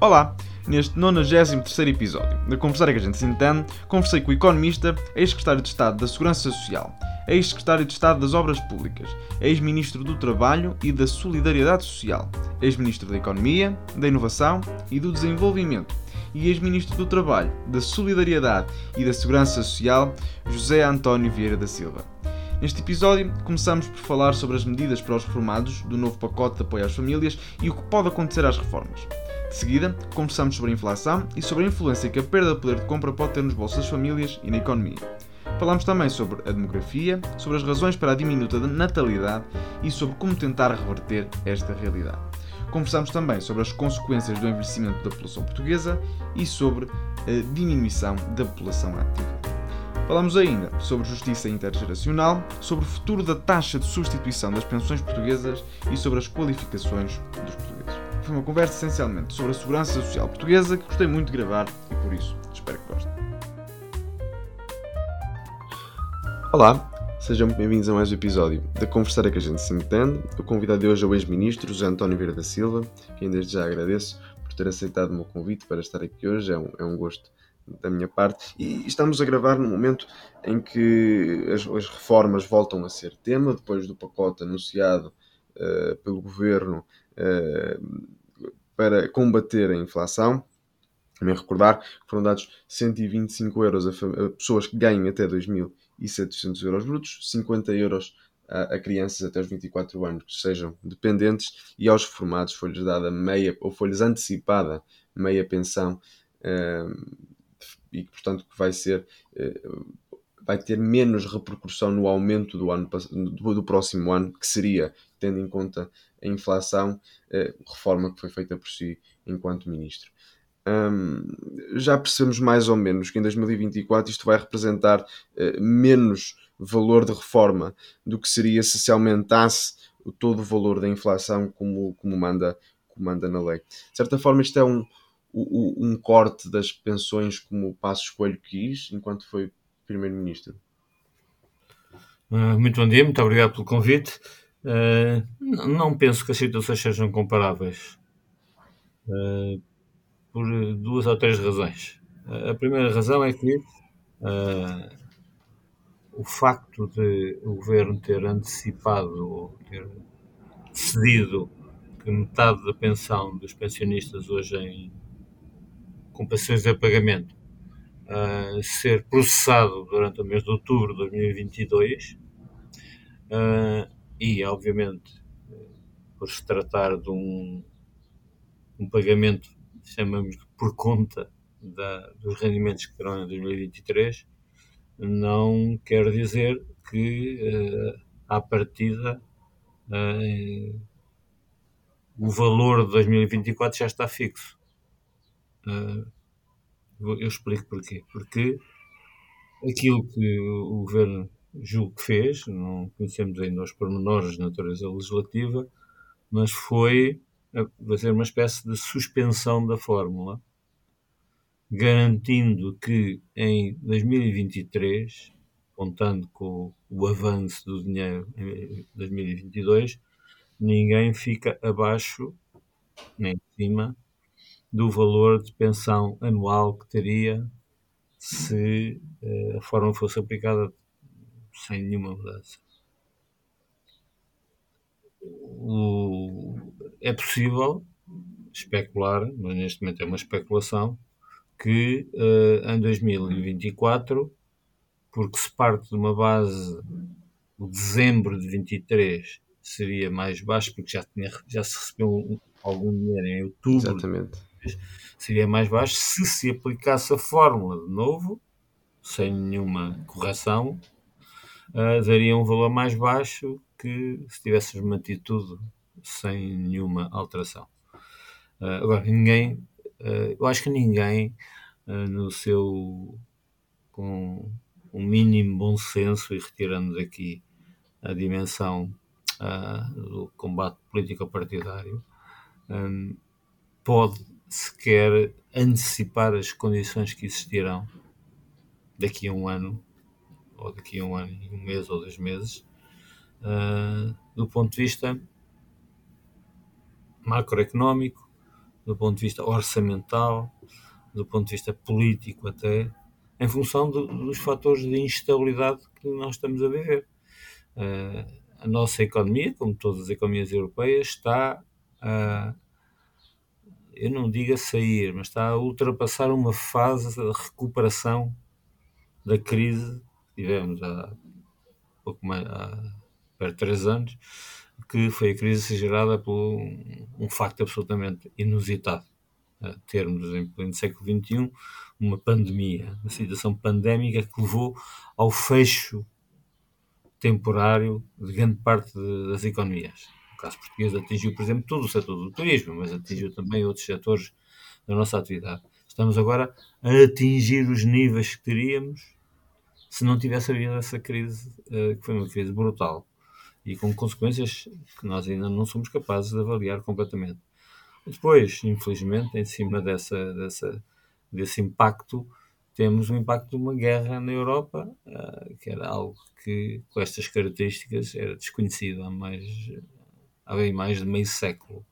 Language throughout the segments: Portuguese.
Olá! Neste 93 episódio da Conversar é que a gente entende, conversei com o economista, ex-secretário de Estado da Segurança Social, ex-secretário de Estado das Obras Públicas, ex-ministro do Trabalho e da Solidariedade Social, ex-ministro da Economia, da Inovação e do Desenvolvimento e ex-ministro do Trabalho, da Solidariedade e da Segurança Social, José António Vieira da Silva. Neste episódio, começamos por falar sobre as medidas para os reformados do novo pacote de apoio às famílias e o que pode acontecer às reformas. De seguida, conversamos sobre a inflação e sobre a influência que a perda de poder de compra pode ter nos bolsos das famílias e na economia. Falamos também sobre a demografia, sobre as razões para a diminuta natalidade e sobre como tentar reverter esta realidade. Conversamos também sobre as consequências do envelhecimento da população portuguesa e sobre a diminuição da população ativa. Falamos ainda sobre justiça intergeracional, sobre o futuro da taxa de substituição das pensões portuguesas e sobre as qualificações dos portugueses. Foi uma conversa essencialmente sobre a segurança social portuguesa que gostei muito de gravar e por isso espero que gostem. Olá, sejam bem-vindos a mais um episódio da Conversar que a gente se entende. O convidado de hoje é o ex-ministro José António Vieira da Silva, quem desde já agradeço por ter aceitado o meu convite para estar aqui hoje, é um, é um gosto da minha parte. E estamos a gravar no momento em que as, as reformas voltam a ser tema, depois do pacote anunciado uh, pelo governo uh, para combater a inflação. Também recordar que foram dados 125 euros a, a pessoas que ganham até 2.000 e 700 euros brutos, 50 euros a, a, crianças até os 24 anos que sejam dependentes e aos reformados foi-lhes dada meia ou foi-lhes antecipada meia pensão uh, e portanto que vai ser uh, vai ter menos repercussão no aumento do ano do, do, próximo ano que seria tendo em conta a inflação uh, reforma que foi feita por si enquanto ministro um, já percebemos mais ou menos que em 2024 isto vai representar uh, menos valor de reforma do que seria se se aumentasse todo o valor da inflação como, como, manda, como manda na lei. De certa forma, isto é um, um, corte das pensões como o Passo Coelho quis enquanto foi Primeiro-Ministro. Uh, muito bom dia, muito obrigado pelo convite. Uh, não penso que as situações sejam comparáveis. Uh, por duas ou três razões. A primeira razão é que uh, o facto de o governo ter antecipado ou ter cedido que metade da pensão dos pensionistas hoje em compensações de pagamento uh, ser processado durante o mês de outubro de 2022 uh, e, obviamente, por se tratar de um, um pagamento chamamos por conta da, dos rendimentos que terão em 2023, não quer dizer que uh, à partida uh, o valor de 2024 já está fixo. Uh, eu explico porquê. Porque aquilo que o governo julgo que fez, não conhecemos ainda os pormenores de natureza legislativa, mas foi fazer uma espécie de suspensão da fórmula, garantindo que em 2023, contando com o avanço do dinheiro em 2022, ninguém fica abaixo nem em cima do valor de pensão anual que teria se eh, a fórmula fosse aplicada sem nenhuma mudança. O, é possível especular, mas neste momento é uma especulação, que uh, em 2024, porque se parte de uma base de dezembro de 23 seria mais baixo, porque já, tinha, já se recebeu algum dinheiro em outubro, Exatamente. Seria mais baixo se se aplicasse a fórmula de novo, sem nenhuma correção, uh, daria um valor mais baixo que se tivéssemos mantido tudo sem nenhuma alteração. Uh, agora, ninguém, uh, eu acho que ninguém no seu, com um mínimo bom senso e retirando daqui a dimensão do combate político partidário, um, pode sequer antecipar as condições que existirão daqui a um ano, ou daqui a um ano, um mês ou dois meses, do ponto de vista macroeconómico, do ponto de vista orçamental, do ponto de vista político até, em função do, dos fatores de instabilidade que nós estamos a viver. Uh, a nossa economia, como todas as economias europeias, está a, eu não digo a sair, mas está a ultrapassar uma fase de recuperação da crise que tivemos há pouco mais, há três anos, que foi a crise gerada por um, facto absolutamente inusitado. termos, em pleno século XXI, uma pandemia, uma situação pandémica que levou ao fecho temporário de grande parte de, das economias. Caso português atingiu, por exemplo, todo o setor do turismo, mas atingiu também outros setores da nossa atividade. Estamos agora a atingir os níveis que teríamos se não tivesse havido essa crise, eh, que foi uma crise brutal e com consequências que nós ainda não somos capazes de avaliar completamente. Depois, infelizmente, em cima dessa, dessa, desse impacto, temos o impacto de uma guerra na Europa, uh, que era algo que, com estas características, era desconhecido há, mais, há bem mais de meio século.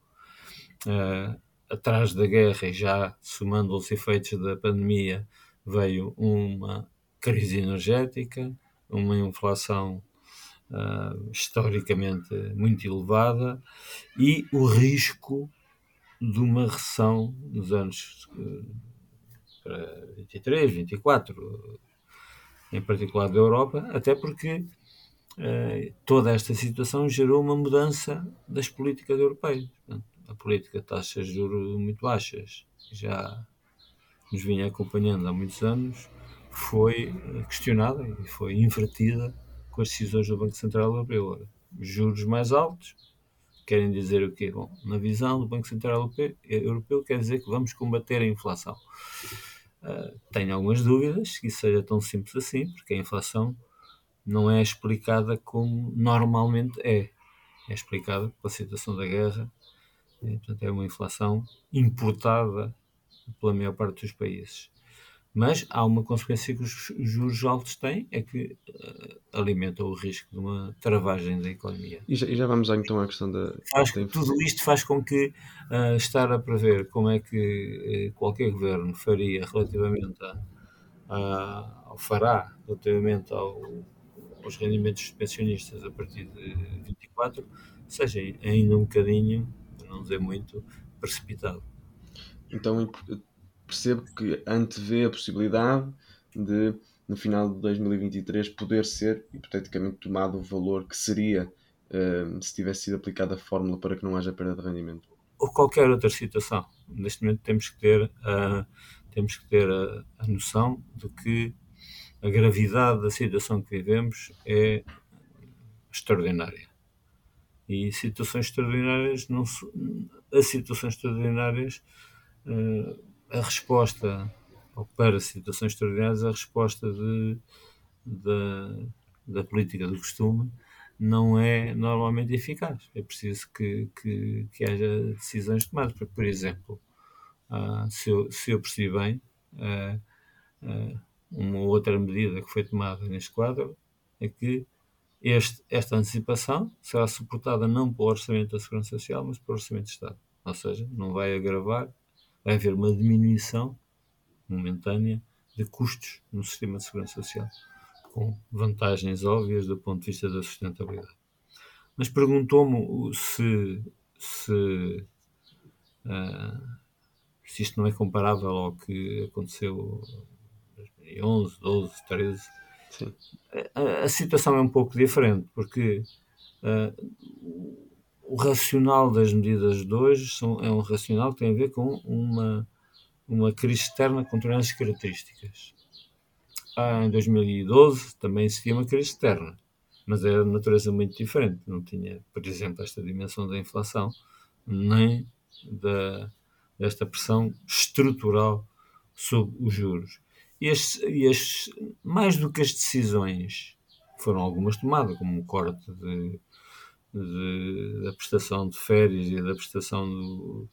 Uh, atrás da guerra, e já somando os efeitos da pandemia, veio uma crise energética, uma inflação uh, historicamente muito elevada e o risco de uma recessão nos anos para 23, 24, em particular da Europa, até porque uh, toda esta situação gerou uma mudança das políticas europeias. Portanto, a política de taxas de juros muito baixas, que já nos vinha acompanhando há muitos anos, foi questionada e foi invertida com as decisões do Banco Central Europeu. Juros mais altos querem dizer o quê? Bom, na visão do Banco Central Europeu, quer dizer que vamos combater a inflação. Uh, tenho algumas dúvidas que isso seja tão simples assim, porque a inflação não é explicada como normalmente é. É explicada pela situação da guerra, e, portanto, é uma inflação importada pela maior parte dos países. Mas há uma consequência que os juros altos têm, é que uh, alimenta o risco de uma travagem da economia. E já, e já vamos então à questão da... Faz, da tudo isto faz com que uh, estar a prever como é que uh, qualquer governo faria relativamente a, a, ao fará, relativamente ao, aos rendimentos dos pensionistas a partir de 24, seja ainda um bocadinho, para não dizer muito, precipitado. Então percebo que antevê a possibilidade de, no final de 2023, poder ser hipoteticamente tomado o valor que seria uh, se tivesse sido aplicada a fórmula para que não haja perda de rendimento. Ou qualquer outra situação. Neste momento temos que ter, uh, temos que ter a, a noção de que a gravidade da situação que vivemos é extraordinária. E situações extraordinárias, não, as situações extraordinárias uh, a resposta, para situações extraordinárias, a resposta de, da política do costume não é normalmente eficaz. É preciso que, que, que haja decisões tomadas. Porque, por exemplo, uh, se, eu, se eu percebi bem, uh, uh, uma outra medida que foi tomada neste quadro é que este, esta antecipação será suportada não pelo Orçamento da Segurança Social, mas pelo Orçamento de Estado. Ou seja, não vai agravar vai haver uma diminuição momentânea de custos no sistema de segurança social, com vantagens óbvias do ponto de vista da sustentabilidade. Mas perguntou-me se, se, uh, se isto não é comparável ao que aconteceu em 2011, 12, 13. Sim. A, a, situação é um pouco diferente, porque uh, o racional das medidas de hoje são, é um racional que tem a ver com uma, uma crise externa com determinadas características. Ah, em 2012 também existia uma crise externa, mas era de natureza muito diferente. Não tinha, por exemplo, esta dimensão da inflação, nem da, desta pressão estrutural sobre os juros. E, estes, e estes, mais do que as decisões, foram algumas tomadas, como o corte de de, da prestação de férias e da prestação do,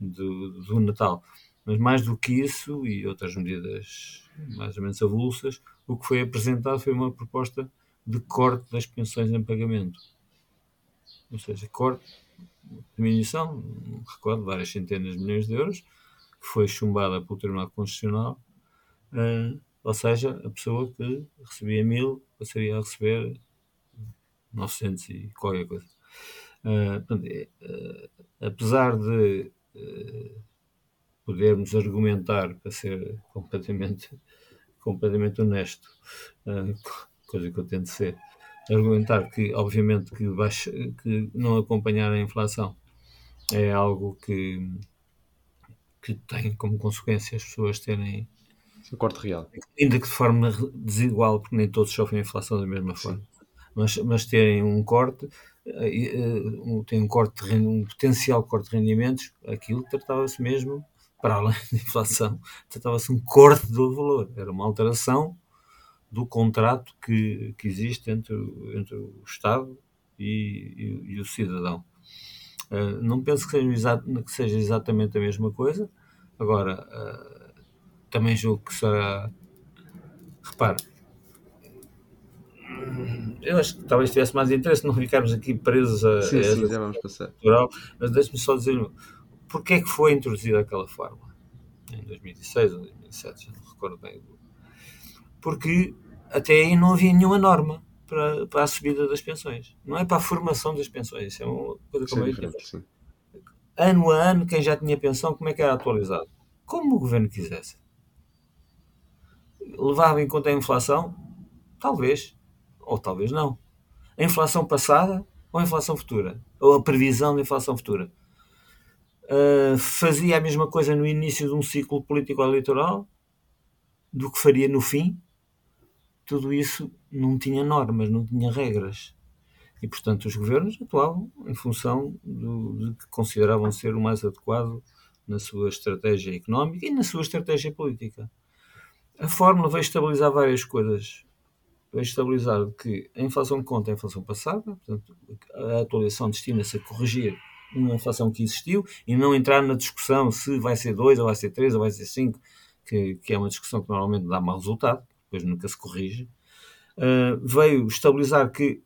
do, do, Natal. Mas mais do que isso, e outras medidas mais ou menos avulsas, o que foi apresentado foi uma proposta de corte das pensões em pagamento. Ou seja, corte diminuição, recordo, várias centenas de milhões de euros, que foi chumbada pelo Tribunal Constitucional, uh, ou seja, a pessoa que recebia mil passaria a receber 900 e qualquer coisa. Uh, portanto, uh, apesar de podermos argumentar para ser completamente, completamente honesto, coisa que eu tento ser, argumentar que, obviamente, que, baixa, que não acompanhar a inflação é algo que, que tem como consequência as pessoas terem. Um corte real. Ainda que de forma desigual, porque nem todos sofrem a inflação da mesma forma. Mas, mas terem um corte, uh, tem um corte de, um potencial corte de rendimentos, aquilo tratava-se mesmo, para além da inflação, tratava-se um corte do valor. Era uma alteração do contrato que, que existe entre, entre o Estado e, e, e o cidadão. Uh, não penso que seja, que seja, exatamente a mesma coisa. Agora, uh, também julgo que será. Repare, eu acho que talvez tivesse mais interesse não ficarmos aqui presos a, sim, a sim, já vamos passar. Cultural, mas deixe-me só dizer porquê é que foi introduzida aquela forma em 2006 ou 2007, já não recordo bem porque até aí não havia nenhuma norma para, para a subida das pensões. Não é para a formação das pensões. Isso é uma coisa como é Ano a ano, quem já tinha pensão, como é que era atualizado? Como o governo quisesse. Levava em conta a inflação? Talvez. Ou talvez não. A inflação passada ou a inflação futura? Ou a previsão da inflação futura? Uh, fazia a mesma coisa no início de um ciclo político eleitoral do que faria no fim? tudo isso não tinha normas, não tinha regras. E, portanto, os governos atuavam em função do, de que consideravam ser o mais adequado na sua estratégia económica e na sua estratégia política. A fórmula veio estabilizar várias coisas. Veio estabilizar que a inflação conta a inflação passada, portanto, a atualização destina-se a corrigir uma inflação que existiu e não entrar na discussão se vai ser 2 ou vai ser 3 ou vai ser 5, que, que é uma discussão que normalmente dá mau resultado depois nunca se corrige, uh, veio estabilizar que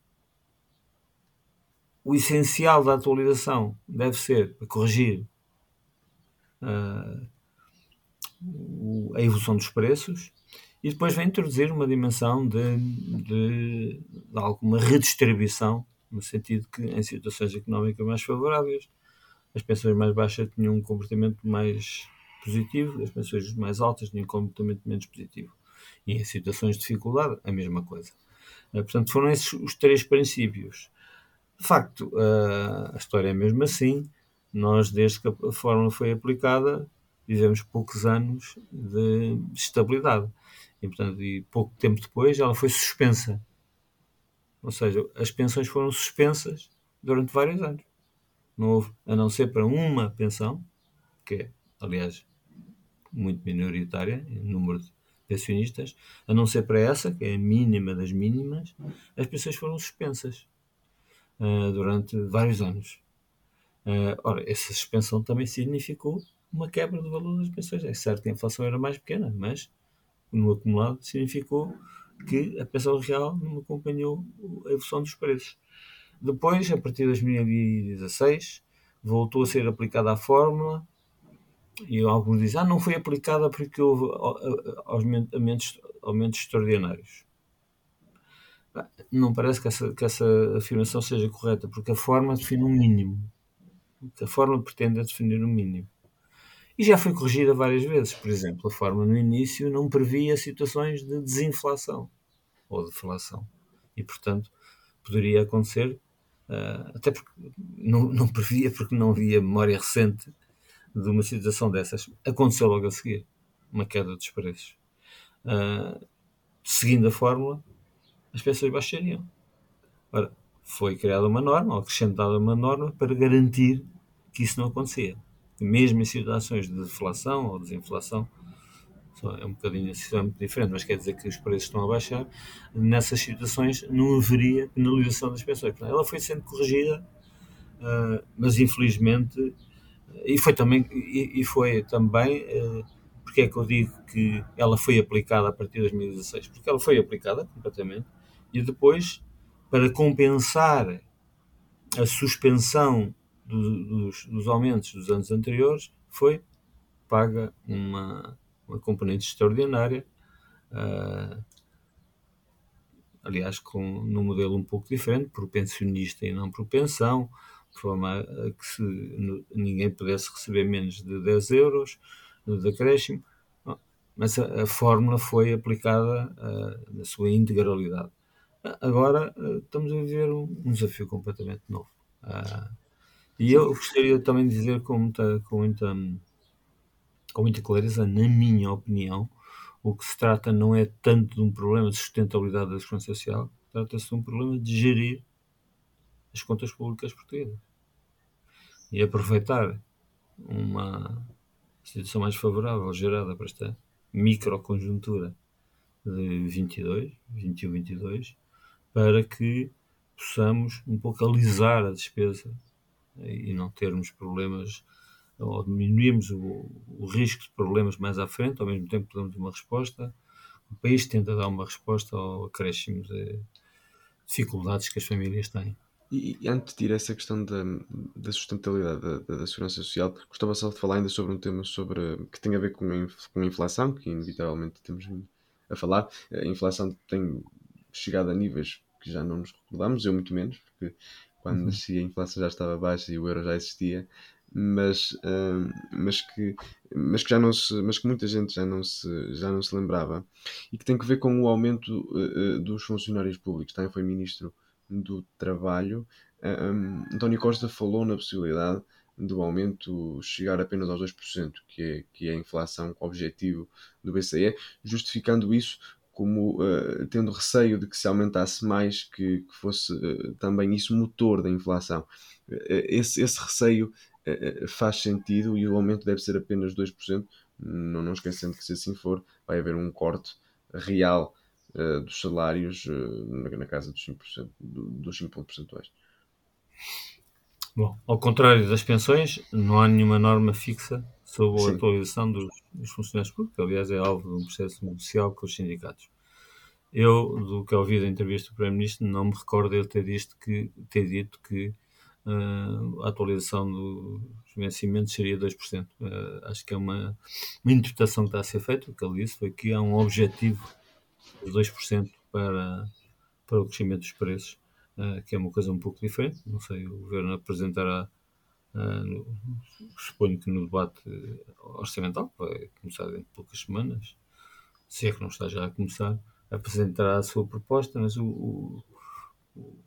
o essencial da atualização deve ser corrigir uh, a evolução dos preços e depois vem introduzir uma dimensão de, de, de, alguma redistribuição, no sentido que em situações económicas mais favoráveis as pensões mais baixas tinham um comportamento mais positivo, as pensões mais altas tinham um comportamento menos positivo e em situações de dificuldade, a mesma coisa. Uh, portanto, foram esses os três princípios. De facto, uh, a história é mesmo assim. Nós, desde que a fórmula foi aplicada, vivemos poucos anos de estabilidade. E, portanto, e pouco tempo depois ela foi suspensa. Ou seja, as pensões foram suspensas durante vários anos. Não houve, a não ser para uma pensão, que é, aliás, muito minoritária em número de pensionistas, a não ser para essa, que é a mínima das mínimas, as pensões foram suspensas uh, durante vários anos. Uh, ora, essa suspensão também significou uma quebra do valor das pensões. É certo que a inflação era mais pequena, mas no acumulado significou que a pensão real não acompanhou a evolução dos preços. Depois, a partir de 2016, voltou a ser aplicada a fórmula e alguns dizem, ah, não foi aplicada porque houve aumentos, aumentos extraordinários. Não parece que essa, que essa afirmação seja correta, porque a forma define um mínimo. A forma pretende definir um mínimo. E já foi corrigida várias vezes. Por exemplo, a forma no início não previa situações de desinflação ou deflação. E, portanto, poderia acontecer, uh, até porque não, não previa, porque não havia memória recente de uma situação dessas, aconteceu logo a seguir uma queda dos preços. Uh, seguindo a fórmula, as pensões baixariam. Ora, foi criada uma norma, ou acrescentada uma norma, para garantir que isso não acontecia. Mesmo em situações de deflação ou desinflação, é um bocadinho é muito diferente, mas quer dizer que os preços estão a baixar, nessas situações não haveria penalização das pensões. Portanto, ela foi sendo corrigida, uh, mas infelizmente e foi também, e, e foi também uh, porque é que eu digo que ela foi aplicada a partir de 2016? Porque ela foi aplicada completamente e depois, para compensar a suspensão do, dos, dos, aumentos dos anos anteriores foi paga uma, uma componente extraordinária, uh, aliás, com, num modelo um pouco diferente, por pensionista e não por pensão, de forma a que se, ninguém pudesse receber menos de 10 euros de acréscimo, mas a, a fórmula foi aplicada uh, na sua integralidade. Agora uh, estamos a viver um, um, desafio completamente novo. Uh, e eu gostaria também de dizer com muita, com, muita, com muita clareza, na minha opinião, o que se trata não é tanto de um problema de sustentabilidade da segurança social, trata-se de um problema de gerir as contas públicas portuguesas. E aproveitar uma situação mais favorável gerada por esta microconjuntura de 22, 21, 22, para que possamos um pouco alisar a despesa e não termos problemas ou diminuirmos o, o risco de problemas mais à frente, ao mesmo tempo que damos uma resposta. O país tenta dar uma resposta ao acréscimo de dificuldades que as famílias têm. E, e, antes de ir a essa questão da, da sustentabilidade da, da, segurança social, gostava só de falar ainda sobre um tema sobre, que tem a ver com a, com a inflação, que inevitavelmente temos a falar. A inflação tem chegado a níveis que já não nos recordamos, eu muito menos, porque quando uhum. nasci a inflação já estava baixa e o euro já existia, mas, uh, mas, que, mas que já não se, mas que muita gente já não se, já não se lembrava e que tem que ver com o aumento uh, dos funcionários públicos. Também foi ministro do Trabalho. Um, António Costa falou na possibilidade do aumento chegar apenas aos 2%, que é, que é a inflação objetivo do BCE, justificando isso como uh, tendo receio de que se aumentasse mais, que, que fosse uh, também isso motor da inflação. Uh, esse, esse receio faz sentido e o aumento deve ser apenas 2%, não, não esquecendo que se assim for, vai haver um corte real dos salários na, na, casa dos 5%, do, dos 5 pontos percentuais. Bom, ao contrário das pensões, não há nenhuma norma fixa sobre a atualização dos, dos, funcionários públicos, que aliás é alvo de um processo negocial com os sindicatos. Eu, do que ouvi da entrevista do Primeiro-Ministro, não me recordo ele ter, dito que, ter dito que uh, a atualização dos vencimentos seria 2%. Uh, ah, acho que é uma, uma interpretação que está a ser feita. O que ele disse foi que há um objetivo de 2% para, para o crescimento dos preços, uh, que é uma coisa um pouco diferente. Não sei, o Governo apresentará Uh, suponho que no debate orçamental, que vai começar dentro de poucas semanas, se é que não está já a começar, apresentará a sua proposta, mas o, o, o,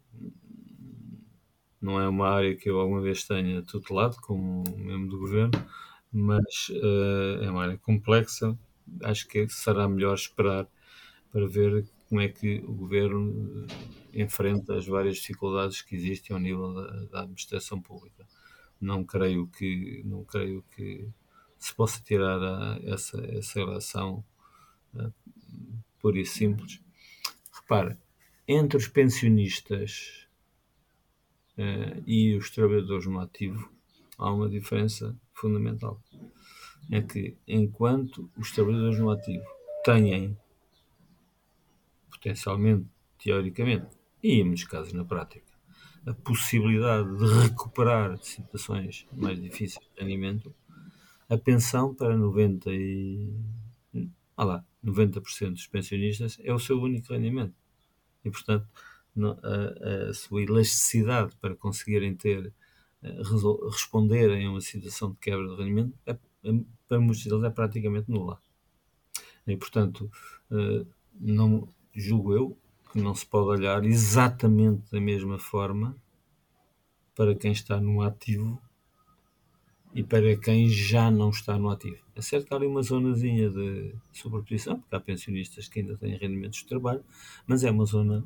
não é uma área que eu alguma vez tenha tutelado como membro do governo, mas uh, é uma área complexa. Acho que será melhor esperar para ver como é que o governo enfrenta as várias dificuldades que existem ao nível da, da administração pública não creio que não creio que se possa tirar a, essa essa relação uh, pura e simples. Repara, entre os pensionistas uh, e os trabalhadores no ativo há uma diferença fundamental. É que enquanto os trabalhadores no ativo têm potencialmente, teoricamente, e em muitos casos na prática, a possibilidade de recuperar situações mais difíceis de rendimento, a pensão para 90 e, ah lá, 90% dos pensionistas é o seu único rendimento. E, portanto, a, a sua elasticidade para conseguirem ter, eh, responderem a uma situação de quebra de rendimento, é, é, para muitos deles é praticamente nula. E, portanto, eh, não julgo eu que não se pode olhar exatamente da mesma forma para quem está no ativo e para quem já não está no ativo. É certo que há ali uma zonazinha de sobreposição, porque há pensionistas que ainda têm rendimentos de trabalho, mas é uma zona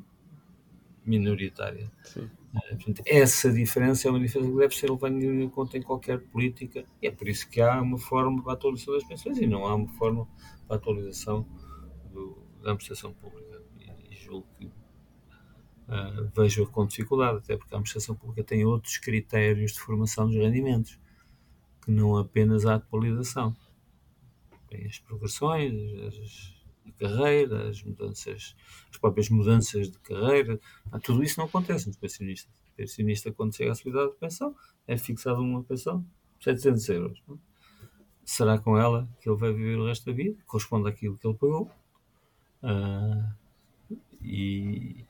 minoritária. Sim. É, portanto, essa diferença é uma diferença que deve ser levada em conta em qualquer política, e é por isso que há uma forma para a atualização das pensões e não há uma forma para a atualização do, da administração pública julgo que uh, vejo com dificuldade, até porque a administração pública tem outros critérios de formação dos rendimentos, que não apenas a atualização. Tem as progressões, as, de carreira, as mudanças, as próprias mudanças de carreira, tudo isso não acontece no pensionista. O pensionista, quando chega à sua idade de pensão, é fixado uma pensão de 700 euros. Não? Será com ela que ele vai viver o resto da vida? Corresponde àquilo que ele pagou. Uh, e,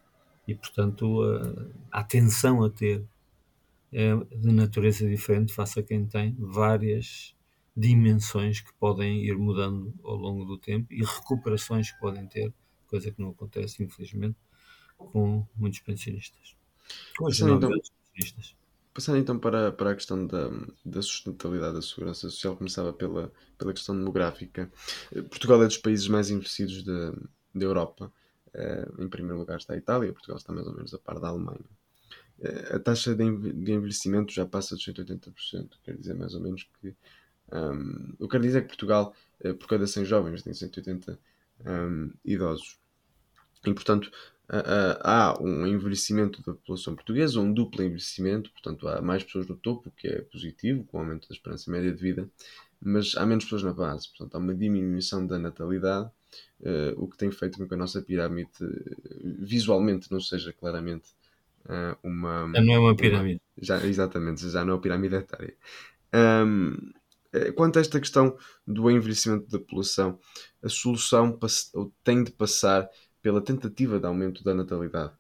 e, portanto, a atenção a ter é de natureza diferente face a quem tem várias dimensões que podem ir mudando ao longo do tempo e recuperações que podem ter, coisa que não acontece, infelizmente, com muitos pensionistas. Com passando, então, pensionistas. passando então para, para a questão da, da sustentabilidade da segurança social, começava pela, pela questão demográfica. Portugal é dos países mais envelhecidos da, da Europa. Eh, em primeiro lugar está a Itália, Portugal está mais ou menos a par da Alemanha. Eh, a taxa de envelhecimento já passa dos 180%, quer dizer mais ou menos que um, eu quero dizer que Portugal, eh, por cada 100 jovens, tem 180 um, idosos. E, portanto, há um envelhecimento da população portuguesa, um duplo envelhecimento, portanto, há mais pessoas no topo, o que é positivo, com o aumento da esperança média de vida, mas há menos pessoas na base, portanto, há uma diminuição da natalidade, uh, o que tem feito com que a nossa pirâmide visualmente não seja claramente uh, uma. Já não é uma pirâmide. Uma, já, exatamente, já não é uma pirâmide etária. Um, eh, quanto a esta questão do envelhecimento da população, a solução tem de passar pela tentativa de aumento da natalidade?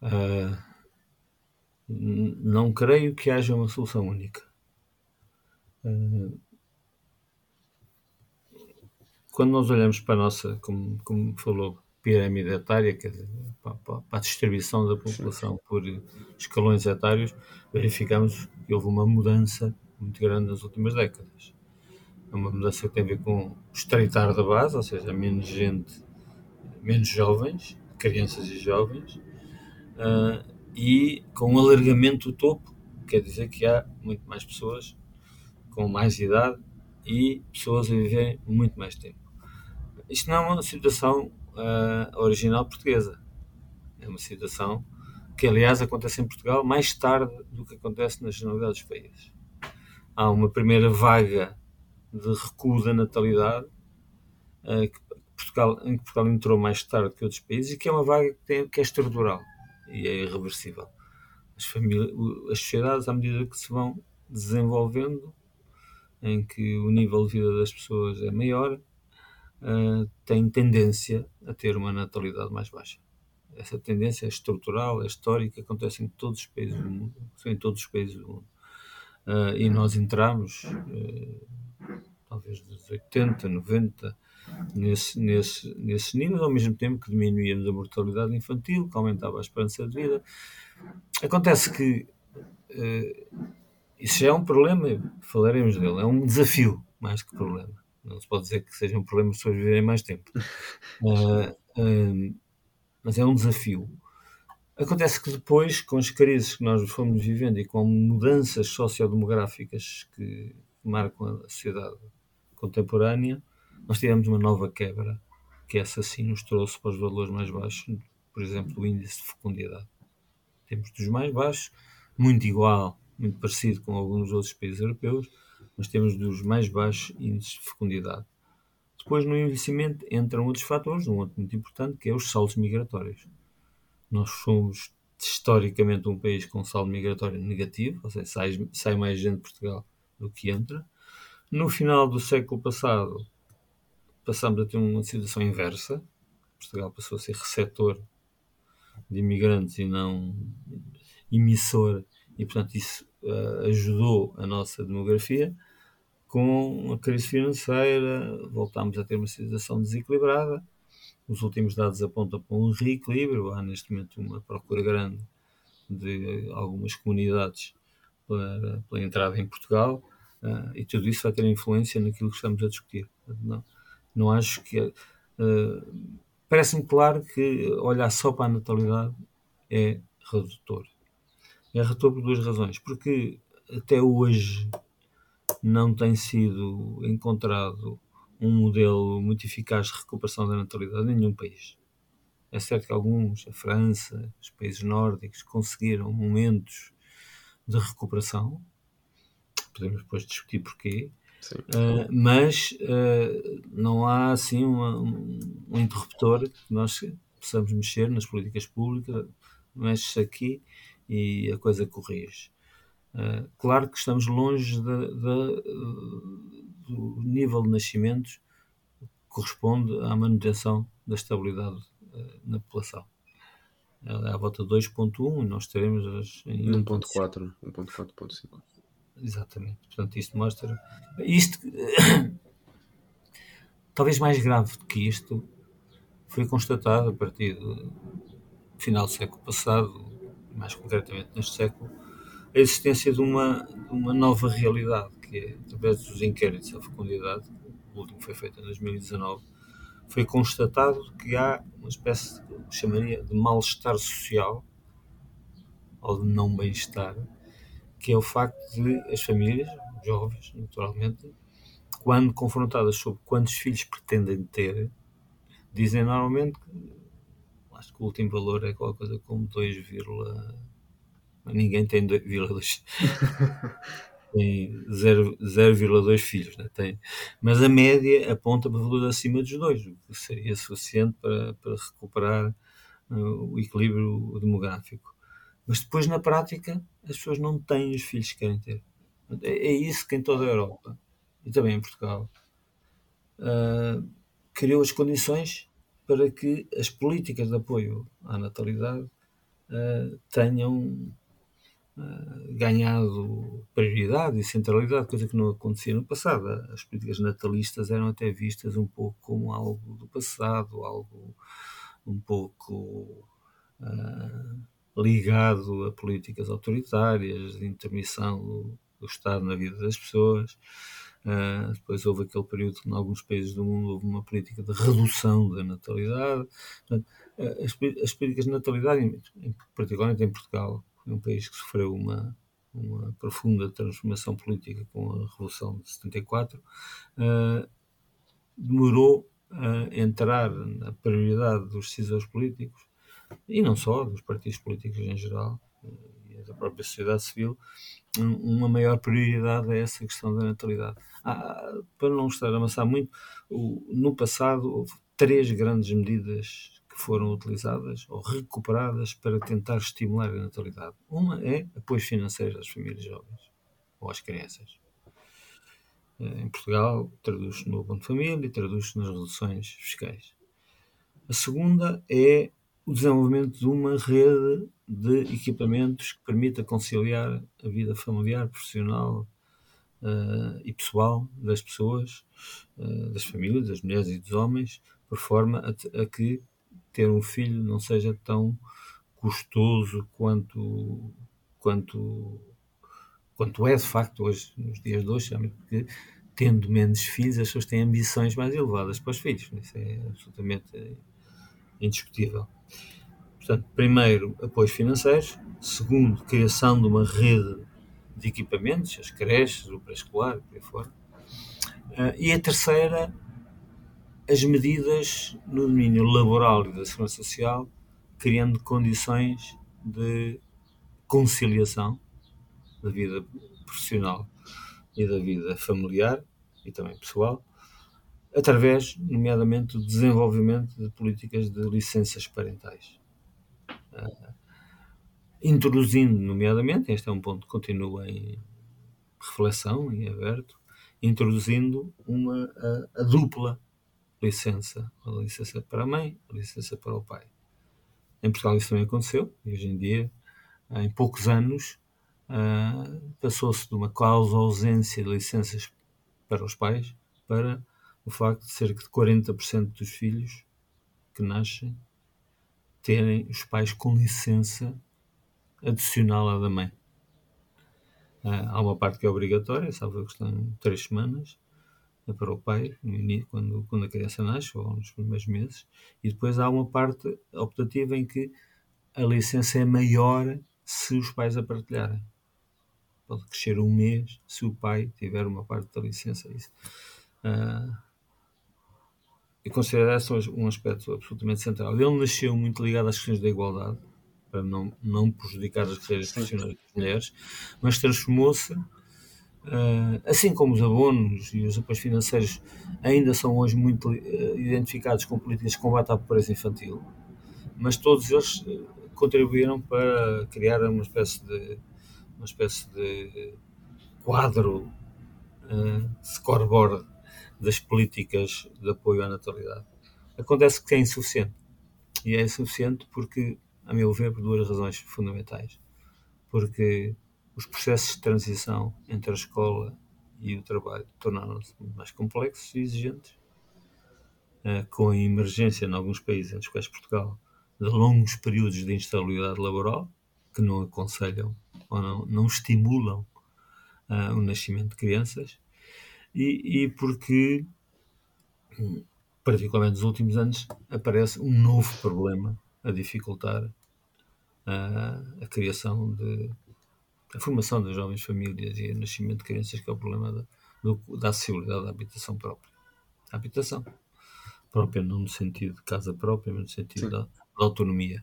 Uh, não creio que haja uma solução única. Uh, quando nós olhamos para a nossa, como, como falou, pirâmide etária, quer dizer, para, para, a distribuição da população por escalões etários, verificamos que houve uma mudança muito grande nas últimas décadas. É uma mudança que tem a ver com estreitar da base, ou seja, menos gente, menos jovens, crianças e jovens, uh, e com um alargamento do topo, quer dizer que há muito mais pessoas com mais idade e pessoas a viverem muito mais tempo. Isto não é uma situação uh, original portuguesa. É uma situação que, aliás, acontece em Portugal mais tarde do que acontece na generalidade dos países há uma primeira vaga de recuo da natalidade uh, que Portugal, em que Portugal entrou mais tarde que outros países e que é uma vaga que, tem, que é estrutural e é irreversível. As, famílias, as sociedades, à medida que se vão desenvolvendo, em que o nível de vida das pessoas é maior, uh, têm tendência a ter uma natalidade mais baixa. Essa tendência é estrutural, é histórica, acontece em todos os países do mundo. Em todos os países do mundo uh, e nós entramos, uh, talvez dos 80, 90, nesse, nesse, nesses níveis, ao mesmo tempo que diminuíamos a mortalidade infantil, que aumentava a esperança de vida. Acontece que uh, isso já é um problema, falaremos dele, é um desafio mais que problema. Não se pode dizer que seja um problema as pessoas viverem mais tempo. Uh, uh, mas é um desafio. Acontece que depois, com as crises que nós fomos vivendo e com mudanças sociodemográficas que marcam a sociedade contemporânea, nós tivemos uma nova quebra, que essa sim nos trouxe para os valores mais baixos, por exemplo, o índice de fecundidade. Temos dos mais baixos, muito igual, muito parecido com alguns outros países europeus, mas temos dos mais baixos índices de fecundidade. Depois, no envelhecimento, entram outros fatores, um outro muito importante, que é os saltos migratórios nós somos historicamente um país com saldo migratório negativo, ou seja, sai, sai mais gente de Portugal do que entra. No final do século passado, passamos a ter uma situação inversa. Portugal passou a ser receptor de imigrantes e não emissor, e portanto isso uh, ajudou a nossa demografia. Com a crise financeira, voltámos a ter uma situação desequilibrada os últimos dados apontam para um reequilíbrio. Há neste momento uma procura grande de algumas comunidades para, pela entrada em Portugal uh, e tudo isso vai ter influência naquilo que estamos a discutir. Não, não acho que. Uh, Parece-me claro que olhar só para a natalidade é redutor. Redutor por duas razões. Porque até hoje não tem sido encontrado um modelo muito eficaz de recuperação da natalidade em nenhum país. É certo que alguns, a França, os países nórdicos, conseguiram momentos de recuperação, podemos depois discutir porquê, Uh, mas uh, não há assim uma, um, interruptor que nós possamos mexer nas políticas públicas, mexe aqui e a coisa corrige. Uh, claro que estamos longe de, de, do nível de nascimentos que corresponde à manutenção da estabilidade na população. É à volta de 2.1 e nós teremos em 1.4, 1.4.5. Exatamente. Portanto, isto mostra. Isto, talvez mais grave do que isto, foi constatado a partir do final do século passado, mais concretamente neste século, a existência de uma, de uma nova realidade, que é, através dos inquéritos à fecundidade, o último foi feito em 2019, foi constatado que há uma espécie, de, chamaria de mal-estar social, ou de não bem-estar, que é o facto de as famílias, jovens, naturalmente, quando confrontadas sobre quantos filhos pretendem ter, dizem normalmente que acho que o último valor é qualquer coisa como 2, ninguém tem 2,2 tem 0,2 filhos, né? tem, mas a média aponta para valor acima dos dois, o que seria suficiente para, para recuperar uh, o equilíbrio demográfico. Mas depois, na prática, as pessoas não têm os filhos que querem ter. É, é isso que em toda a Europa e também em Portugal uh, criou as condições para que as políticas de apoio à natalidade uh, tenham uh, ganhado prioridade e centralidade, coisa que não acontecia no passado. As políticas natalistas eram até vistas um pouco como algo do passado, algo um pouco ligado a políticas autoritárias, de intermissão do, do Estado na vida das pessoas. Uh, depois houve aquele período que, em alguns países do mundo, houve uma política de redução da natalidade. Portanto, uh, as, as, políticas de natalidade, em, particularmente em Portugal, foi um país que sofreu uma, uma profunda transformação política com a Revolução de 74, uh, ah, demorou a entrar na prioridade dos decisores políticos e não só, dos partidos políticos em geral, da própria sociedade civil, uma maior prioridade a essa questão da natalidade. Ah, para não estar a amassar muito, no passado houve três grandes medidas que foram utilizadas ou recuperadas para tentar estimular a natalidade. Uma é apoio financeiro às famílias jovens ou às crianças. Eh, em Portugal, traduz-se no Abono de Família e traduz-se nas reduções fiscais. A segunda é o desenvolvimento de uma rede de equipamentos que permita conciliar a vida familiar, profissional uh, e pessoal das pessoas, uh, das famílias, das mulheres e dos homens, por forma a, a, que ter um filho não seja tão custoso quanto quanto quanto é de facto hoje nos dias de hoje, porque tendo menos filhos as pessoas têm ambições mais elevadas para os filhos, isso é absolutamente indiscutível. Portanto, primeiro, apoios financeiros. Segundo, criação de uma rede de equipamentos, as creches, o pré-escolar, por aí fora. Uh, e a terceira, as medidas no domínio laboral e da segurança social, criando condições de conciliação da vida profissional e da vida familiar e também pessoal, através, nomeadamente, do desenvolvimento de políticas de licenças parentais. Uh, introduzindo, nomeadamente, este é um ponto que continua em reflexão e aberto, introduzindo uma, a, a, dupla licença, a licença para a mãe, a licença para o pai. Em Portugal isso também aconteceu, e hoje em dia, em poucos anos, uh, passou-se de uma causa ausência de licenças para os pais para o facto de cerca de 40% dos filhos que nascem terem os pais com licença adicional à da mãe. Ah, há uma parte que é obrigatória, salvo que estão três semanas, é para o pai, quando, quando a criança nasce, ou nos primeiros meses, e depois há uma parte optativa em que a licença é maior se os pais a partilharem. Pode crescer um mês se o pai tiver uma parte da licença. Isso. Uh, e considero esse um aspecto absolutamente central. Ele nasceu muito ligado às questões da igualdade, para não, não prejudicar as carreiras profissionais das mulheres, mas transformou-se assim como os abonos e os apoios financeiros ainda são hoje muito identificados com políticas de combate à pobreza infantil, mas todos eles contribuíram para criar uma espécie de uma espécie de quadro uh, scoreboard das políticas de apoio à natalidade. Acontece que é insuficiente. E é insuficiente porque, a meu ver, por duas razões fundamentais. Porque os processos de transição entre a escola e o trabalho tornaram-se mais complexos e exigentes, uh, com a emergência em alguns países, entre os quais Portugal, de longos períodos de instabilidade laboral, que não aconselham ou não, não estimulam uh, o nascimento de crianças, e, e porque, particularmente nos últimos anos, aparece um novo problema a dificultar uh, a criação de a formação das jovens famílias e o nascimento de crianças, que é o problema da, do, da acessibilidade à habitação própria. A habitação própria, não no sentido de casa própria, mas no sentido da, da autonomia.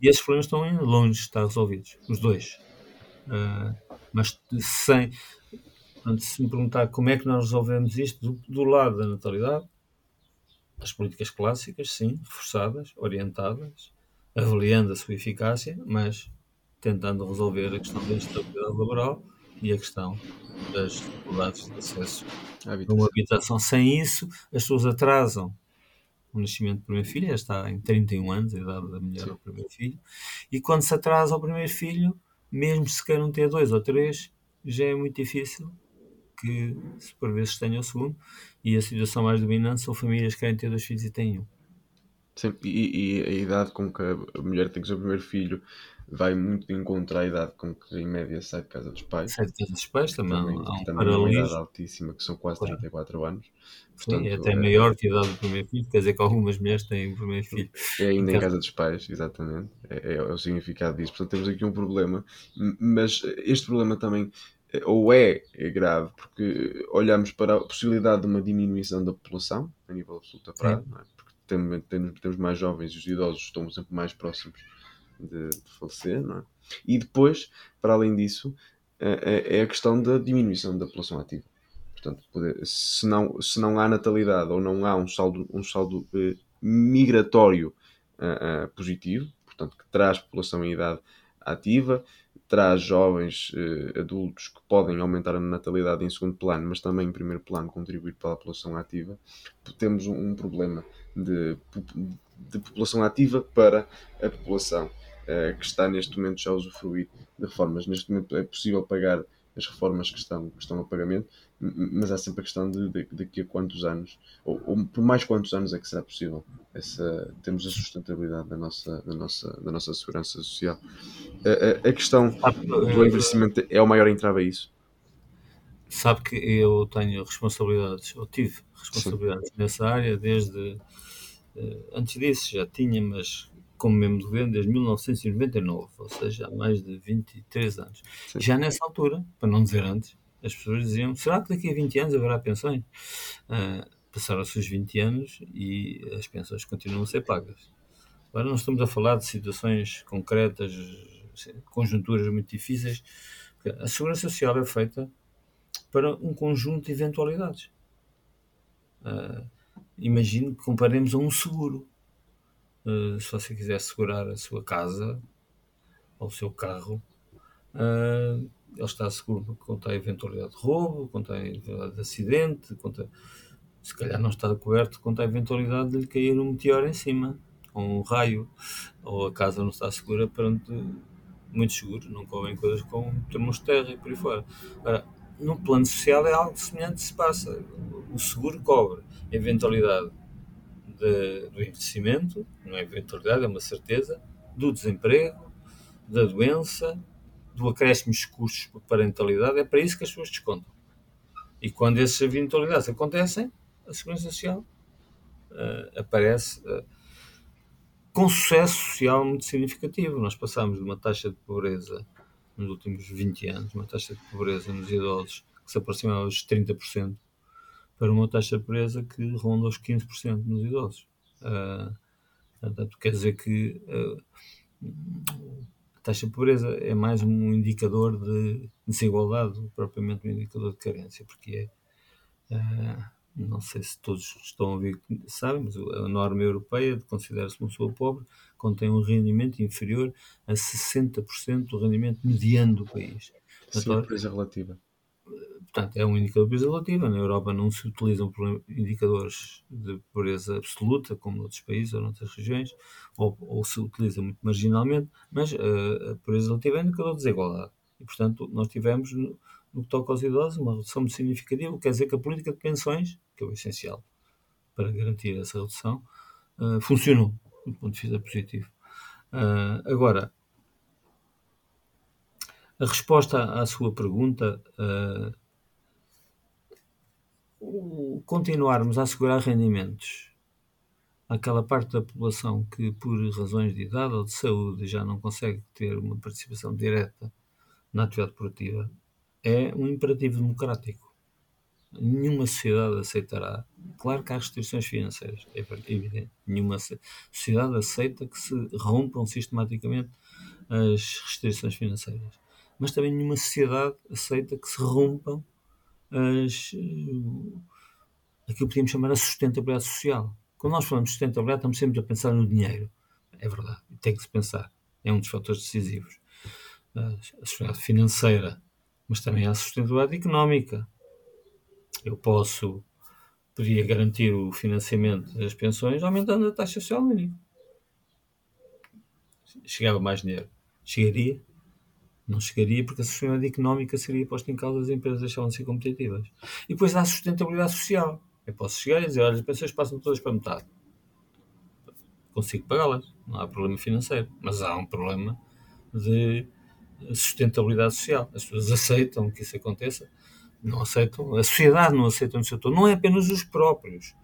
E esses problemas estão ainda longe de estar resolvidos, os dois. Uh, mas sem. Se me perguntar como é que nós resolvemos isto, do, do, lado da natalidade, as políticas clássicas, sim, reforçadas, orientadas, avaliando a sua eficácia, mas tentando resolver a questão da instabilidade laboral e a questão das dificuldades de acesso a uma habitação. Sem isso, as pessoas atrasam o nascimento do primeiro filho, já está em 31 anos, a idade da mulher ao primeiro filho, e quando se atrasa ao primeiro filho, mesmo se queiram ter dois ou três, já é muito difícil que por vezes tenha o segundo, e a situação mais dominante são famílias que querem ter dois filhos e têm um. Sim, e, e a idade com que a mulher tem o primeiro filho vai muito de encontro à idade com que em média sai de casa dos pais. Sai de casa dos pais também, também há um também uma idade altíssima, que são quase claro. 34 anos. Portanto, Sim, é até é... maior que a idade do primeiro filho, quer dizer que algumas mulheres têm o primeiro filho. É ainda em casa, em casa dos pais, exatamente. É, é, é, o significado disso. Portanto, temos aqui um problema, mas este problema também ou é, é grave, porque olhamos para a possibilidade de uma diminuição da população a nível absoluto da praia, é? porque temos, temos, temos mais jovens e os idosos estão sempre mais próximos de, de falecer, é? E depois, para além disso, é, é a questão da diminuição da população ativa. Portanto, poder, se, não, se não há natalidade ou não há um saldo, um saldo eh, migratório uh, uh, positivo, portanto, que traz população em idade ativa, traz jovens uh, adultos que podem aumentar a natalidade em segundo plano, mas também em primeiro plano contribuir para a população ativa, temos um, um problema de, de população ativa para a população uh, que está neste momento já a usufruir de reformas. Neste momento é possível pagar as reformas que estão, que estão a pagamento, mas há sempre a questão de, de daqui a quantos anos, ou, ou, por mais quantos anos é que será possível essa, termos a sustentabilidade da nossa, da nossa, da nossa segurança social. A, a, a questão do envelhecimento é o maior entrave a isso? Sabe que eu tenho responsabilidades, ou tive responsabilidades Sim. nessa área desde eh, antes disso já tinha, mas como membro do governo desde 1999, ou seja, há mais de 23 anos. Sim. Já nessa altura, para não dizer antes, as pessoas diziam: será que daqui a 20 anos haverá pensões? Uh, Passaram-se os 20 anos e as pensões continuam a ser pagas. Agora não estamos a falar de situações concretas, conjunturas muito difíceis. A segurança social é feita para um conjunto de eventualidades. Uh, imagine que comparemos a um seguro. Uh, se você quiser segurar a sua casa ou o seu carro, uh, ele está seguro contra a eventualidade de roubo, contra a eventualidade de acidente, contra... se calhar não está coberto contra a eventualidade de lhe cair um meteoro em cima, ou um raio, ou a casa não está segura perante muito seguro, não cobrem coisas com termos de terra e por aí fora. Agora, no plano social é algo semelhante que se passa. O seguro cobre a eventualidade de, do envelhecimento, não é eventualidade, é uma certeza, do desemprego, da doença, do acréscimo de custos por parentalidade, é para isso que as pessoas descontam. E quando essas eventualidades acontecem, a Segurança Social uh, aparece uh, com sucesso social muito significativo. Nós passamos de uma taxa de pobreza nos últimos 20 anos, uma taxa de pobreza nos idosos que se aproximava dos 30%, para uma taxa de pobreza que ronda os 15% nos idosos. Uh, portanto, quer dizer que uh, taxa de pobreza é mais um indicador de desigualdade, propriamente um indicador de carência, porque é, uh, não sei se todos estão a ouvir, sabem, mas a norma europeia considera-se uma pessoa pobre quando tem um rendimento inferior a 60% do rendimento mediano do país. Sim, a pobreza relativa. Portanto, é um indicador de pobreza relativa. Na Europa não se utilizam indicadores de pobreza absoluta, como noutros países ou noutras regiões, ou, ou se utiliza muito marginalmente, mas uh, a pobreza relativa é um indicador de desigualdade. E, portanto, nós tivemos, no, no que toca aos idosos, uma redução muito significativa, quer dizer que a política de pensões, que é o essencial para garantir essa redução, uh, funcionou, do ponto de vista positivo. Uh, agora, a resposta à sua pergunta uh, continuarmos a assegurar rendimentos àquela parte da população que, por razões de idade ou de saúde, já não consegue ter uma participação direta na atividade produtiva, é um imperativo democrático. Nenhuma sociedade aceitará. Claro que há restrições financeiras, é evidente. Nenhuma sociedade aceita que se rompam sistematicamente as restrições financeiras. Mas também nenhuma sociedade aceita que se rompam as, eh, aquilo que podíamos chamar a sustentabilidade social. Quando nós falamos de sustentabilidade, estamos sempre a pensar no dinheiro. É verdade, tem que se pensar. É um dos fatores decisivos. A sustentabilidade financeira, mas também a sustentabilidade económica. Eu posso, podia garantir o financiamento das pensões aumentando a taxa social mínima. Chegava mais dinheiro. Chegaria? Não chegaria porque a sustentabilidade económica seria posta em causa, as empresas deixavam de ser competitivas. E depois há a sustentabilidade social. Eu posso chegar e dizer, olha, as pensões passam todas para metade. Consigo pagá-las, não há problema financeiro. Mas há um problema de sustentabilidade social. As pessoas aceitam que isso aconteça, não aceitam, a sociedade não aceita no setor, não é apenas os próprios.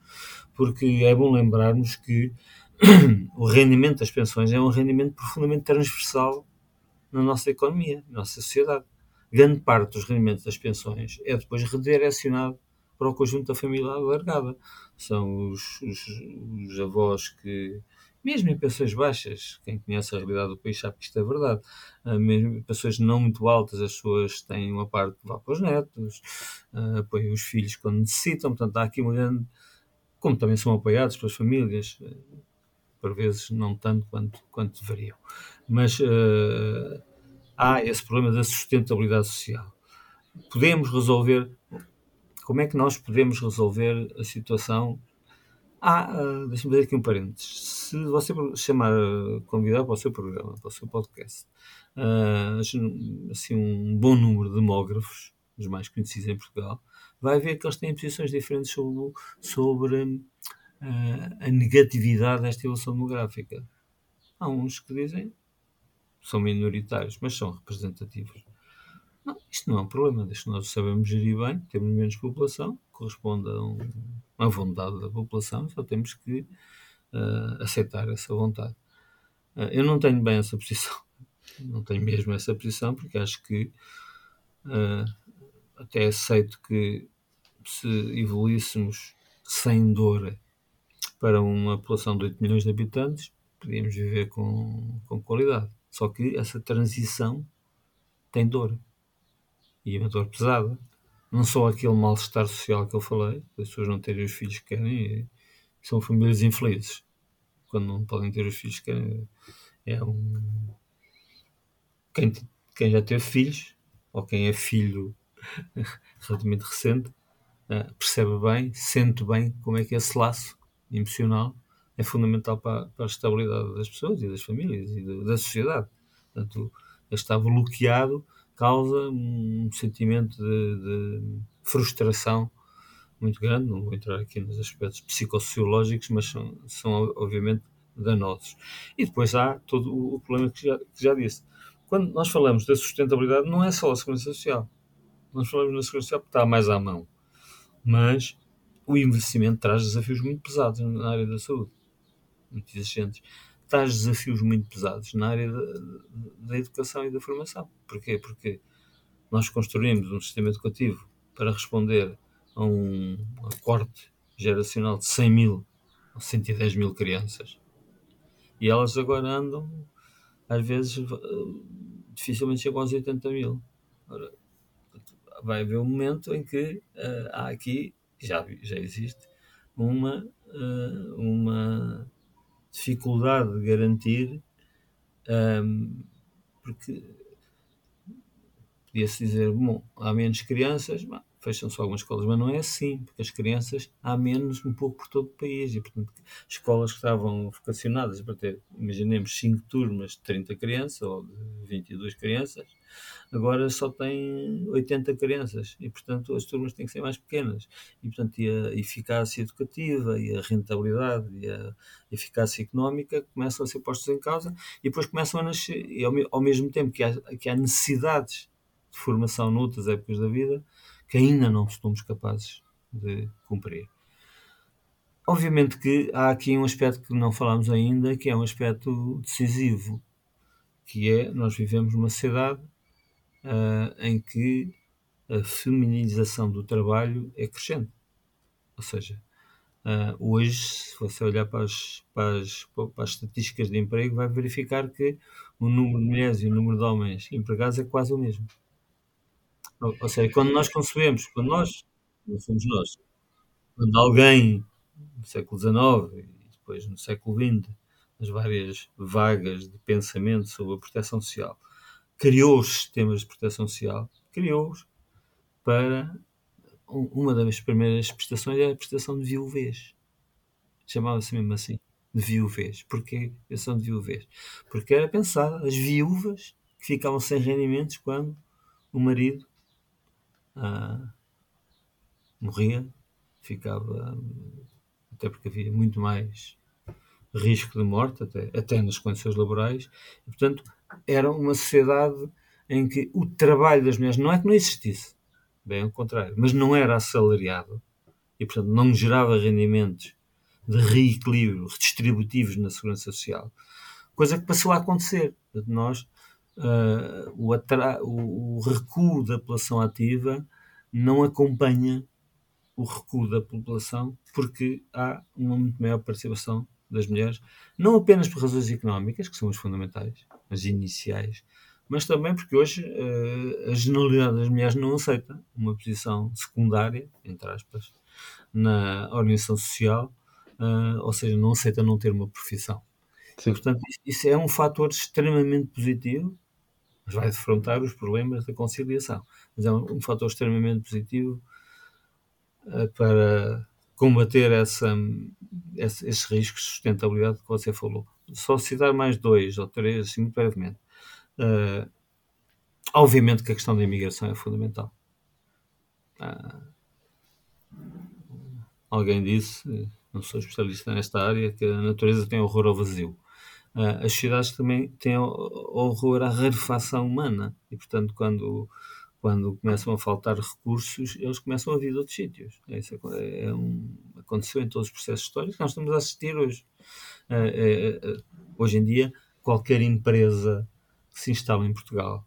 Porque é bom lembrarmos que o rendimento das pensões é um rendimento profundamente transversal na nossa economia, na nossa sociedade. Grande parte dos rendimentos das pensões é depois redirecionado para o conjunto da família alargada. São os, os, os avós que, mesmo em pensões baixas, quem conhece a realidade do país sabe que isto é verdade, uh, mesmo em pensões não muito altas, as pessoas têm uma parte que vai para os netos, uh, apoiam os filhos quando necessitam, portanto há aqui uma grande. Como também são apoiados pelas famílias, por vezes não tanto quanto, quanto deveriam. Mas uh, há esse problema da sustentabilidade social. Podemos resolver. Como é que nós podemos resolver a situação? Ah, uh, deixa-me dizer aqui um parênteses. Se você chamar convidado para o seu programa, para o seu podcast, uh, assim, um bom número de demógrafos, os mais conhecidos em Portugal, vai ver que eles têm posições diferentes sobre, sobre a negatividade desta evolução demográfica. Há uns que dizem são minoritários, mas são representativos. Não, isto não é um problema, desde que nós sabemos gerir bem, temos menos população, corresponde a um, vontade da população, só temos que uh, aceitar essa vontade. Uh, eu não tenho bem essa posição, não tenho mesmo essa posição, porque acho que uh, até aceito que se evoluíssemos sem dor para uma população de 8 milhões de habitantes, podíamos viver com, com qualidade. Só que essa transição tem dor. E uma dor pesada. Não só aquele mal-estar social que eu falei, as pessoas não terem os filhos que querem, são famílias infelizes. Quando não podem ter os filhos que querem, é um. Quem, quem já teve filhos, ou quem é filho relativamente recente, eh, percebe bem, sente bem como é que é esse laço emocional é fundamental para, para, a estabilidade das pessoas e das famílias e da sociedade. Portanto, estar bloqueado causa um sentimento de, de, frustração muito grande. Não vou entrar aqui nos aspectos psicossociológicos, mas são, são obviamente danosos. E depois há todo o problema que já, que já disse. Quando nós falamos da sustentabilidade, não é só a segurança social. Nós falamos na segurança social porque está mais à mão. Mas o envelhecimento traz desafios muito pesados na área da saúde, muito exigentes. Traz desafios muito pesados na área da, da educação e da formação. Porquê? Porque nós construímos um sistema educativo para responder a um, corte geracional de 100 mil ou 110 mil crianças. E elas agora andam às vezes dificilmente chegam aos 80 mil. Ora, vai haver um momento em que uh, há aqui, já, já existe, uma, uh, uma dificuldade de garantir, um, ehm, porque podia-se dizer, bom, há menos crianças, fecham-se algumas escolas, mas não é assim, porque as crianças há menos um pouco por todo o país, e portanto escolas que estavam vocacionadas para ter, imaginemos, 5 turmas de 30 crianças ou de 22 crianças, agora só têm 80 crianças, e portanto as turmas têm que ser mais pequenas, e portanto e a eficácia educativa, e a rentabilidade, e a eficácia económica começam a ser postos em causa, e depois começam a nascer, e ao, mesmo tempo que há, que há necessidades de formação noutras épocas da vida, que ainda não somos capazes de cumprir. Obviamente que há aqui um aspecto que não falamos ainda, que é um aspecto decisivo, que é nós vivemos numa sociedade uh, em que a feminização do trabalho é crescente. Ou seja, uh, hoje, se você olhar para as, para, as, para as estatísticas de emprego, vai verificar que o número de mulheres e o número de homens empregados é quase o mesmo. Ou, ou seja, quando nós concebemos, quando nós, não somos nós, quando alguém no século XIX e depois no século XX, nas várias vagas de pensamento sobre a proteção social, criou os sistemas de proteção social, criou-os para uma das primeiras prestações era a prestação de viuvez. Chamava-se mesmo assim, de viuvez. Porquê prestação de viuvez? Porque era pensada as viúvas que ficavam sem rendimentos quando o marido ah, morria, ficava, até porque havia muito mais risco de morte, até, até nas condições laborais, e, portanto, era uma sociedade em que o trabalho das mulheres não é que não existisse, bem ao contrário, mas não era assalariado e, portanto, não gerava rendimentos de reequilíbrio redistributivos na segurança social, coisa que passou a acontecer. Nós uh, o, o, recuo da população ativa não acompanha o recuo da população porque há uma muito maior participação das mulheres, não apenas por razões económicas, que são as fundamentais, as iniciais, mas também porque hoje uh, a generalidade das mulheres não aceita uma posição secundária, entre aspas, na organização social, uh, ou seja, não aceita não ter uma profissão. Sim. Portanto, isso é um fator extremamente positivo mas vai defrontar os problemas da conciliação. Mas é um, um fator extremamente positivo uh, para combater essa, esse, esses riscos de sustentabilidade que você falou. Só citar mais dois ou três, assim, muito brevemente. Uh, obviamente que a questão da imigração é fundamental. Uh, alguém disse, não sou especialista nesta área, que a natureza tem horror ao vazio. Uh, as cidades também têm horror à rarefação humana e, portanto, quando, quando começam a faltar recursos, eles começam a vir de outros sítios. É isso é, é um, aconteceu em todos os processos históricos nós estamos a assistir hoje. Uh, hoje em dia, qualquer empresa que se instala em Portugal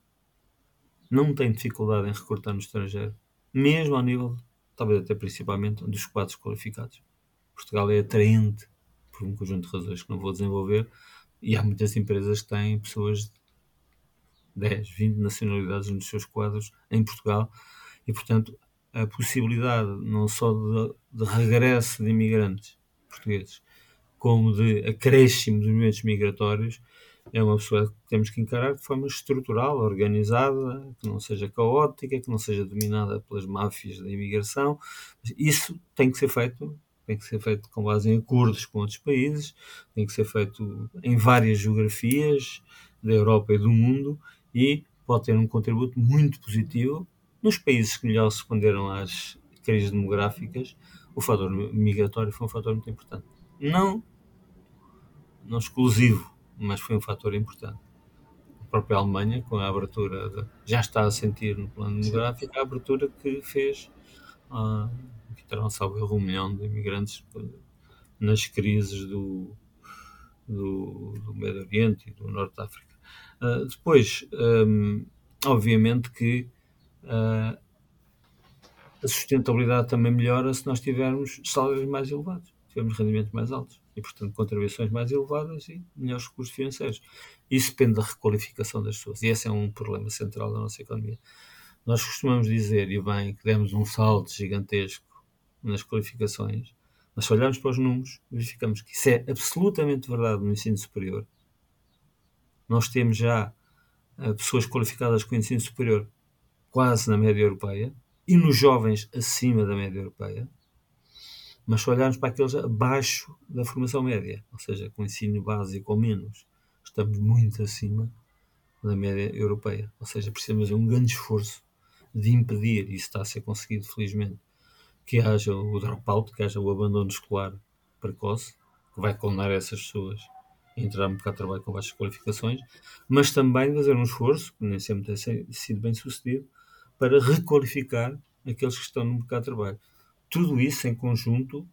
não tem dificuldade em recrutar no estrangeiro, mesmo ao nível, talvez até principalmente, dos quadros qualificados. Portugal é atraente por um conjunto de razões que não vou desenvolver, e há muitas empresas que têm pessoas de 10, 20 nacionalidades nos seus quadros em Portugal e, portanto, a possibilidade não só de, de regresso de imigrantes portugueses, como de acréscimo dos movimentos migratórios, é uma pessoa que temos que encarar de forma estrutural, organizada, que não seja caótica, que não seja dominada pelas máfias da imigração. Isso tem que ser feito tem que ser feito com base em acordos com outros países, tem que ser feito em várias geografias da Europa e do mundo e pode ter um contributo muito positivo nos países que melhor responderam às crises demográficas. O fator migratório foi um fator muito importante. Não, não exclusivo, mas foi um fator importante. A própria Alemanha, com a abertura, de, já está a sentir no plano demográfico, a abertura que fez. Uh, terão, salvo erro, um milhão de imigrantes nas crises do, do, do Médio Oriente e do Norte da África. Uh, depois, um, obviamente que uh, a sustentabilidade também melhora se nós tivermos salários mais elevados. tivemos rendimentos mais altos e, portanto, contribuições mais elevadas e melhores recursos financeiros. Isso depende da requalificação das pessoas e esse é um problema central da nossa economia. Nós costumamos dizer, e bem, que demos um salto gigantesco nas qualificações, mas se olharmos para os números, verificamos que isso é absolutamente verdade no ensino superior. Nós temos já uh, pessoas qualificadas com ensino superior quase na média europeia e nos jovens acima da média europeia. Mas se olharmos para aqueles abaixo da formação média, ou seja, com ensino básico ou menos, estamos muito acima da média europeia. Ou seja, precisamos de um grande esforço de impedir, e isso está a ser conseguido felizmente, que haja o dropout, que haja o abandono escolar precoce, que vai condenar essas pessoas a entrar no mercado de trabalho com baixas qualificações, mas também fazer um esforço, que nem sempre tem sido bem sucedido, para requalificar aqueles que estão no mercado de trabalho. Tudo isso em conjunto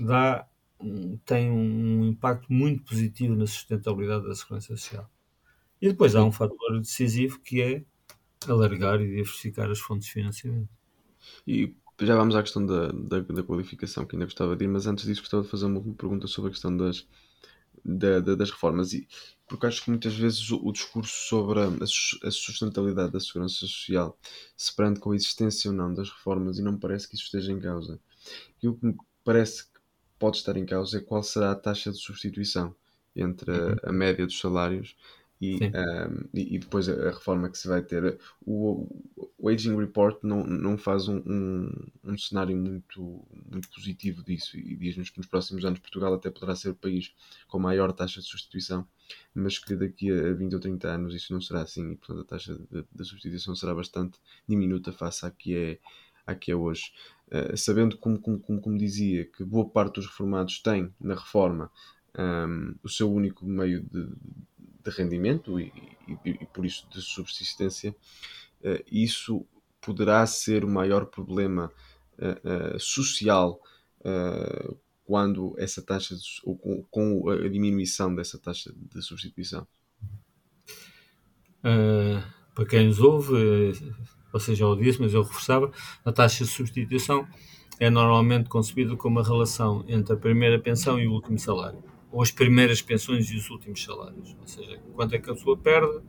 dá, tem um impacto muito positivo na sustentabilidade da segurança social. E depois há um fator decisivo que é alargar e diversificar as fontes de financiamento. E já vamos à questão da, da, da, qualificação, que ainda gostava de ir, mas antes disso gostava de fazer uma pergunta sobre a questão das, da, da, das reformas. E, porque acho que muitas vezes o, o discurso sobre a, a, sustentabilidade da segurança social se prende com a existência ou não das reformas e não parece que isso esteja em causa. E o que me parece que pode estar em causa é qual será a taxa de substituição entre a, uhum. a média dos salários e, um, e, e, depois a, reforma que se vai ter. O, o Aging Report não, não faz um, um, um, cenário muito, muito positivo disso e diz-nos que nos próximos anos Portugal até poderá ser o país com maior taxa de substituição, mas que daqui a 20 ou 30 anos isso não será assim e portanto a taxa de, de substituição será bastante diminuta face à que é, à que é hoje. Uh, sabendo, como, como, como, dizia, que boa parte dos reformados tem na reforma um, o seu único meio de, de rendimento e, e, e, por isso de subsistência, uh, isso poderá ser o maior problema uh, uh, social quando essa taxa de, ou com, com, a diminuição dessa taxa de substituição. para quem nos ouve, você já o disse, mas eu reforçava, a taxa de substituição é normalmente concebida como a relação entre a primeira pensão e o último salário ou as primeiras pensões e os últimos salários. Ou seja, quanto é que a pessoa perde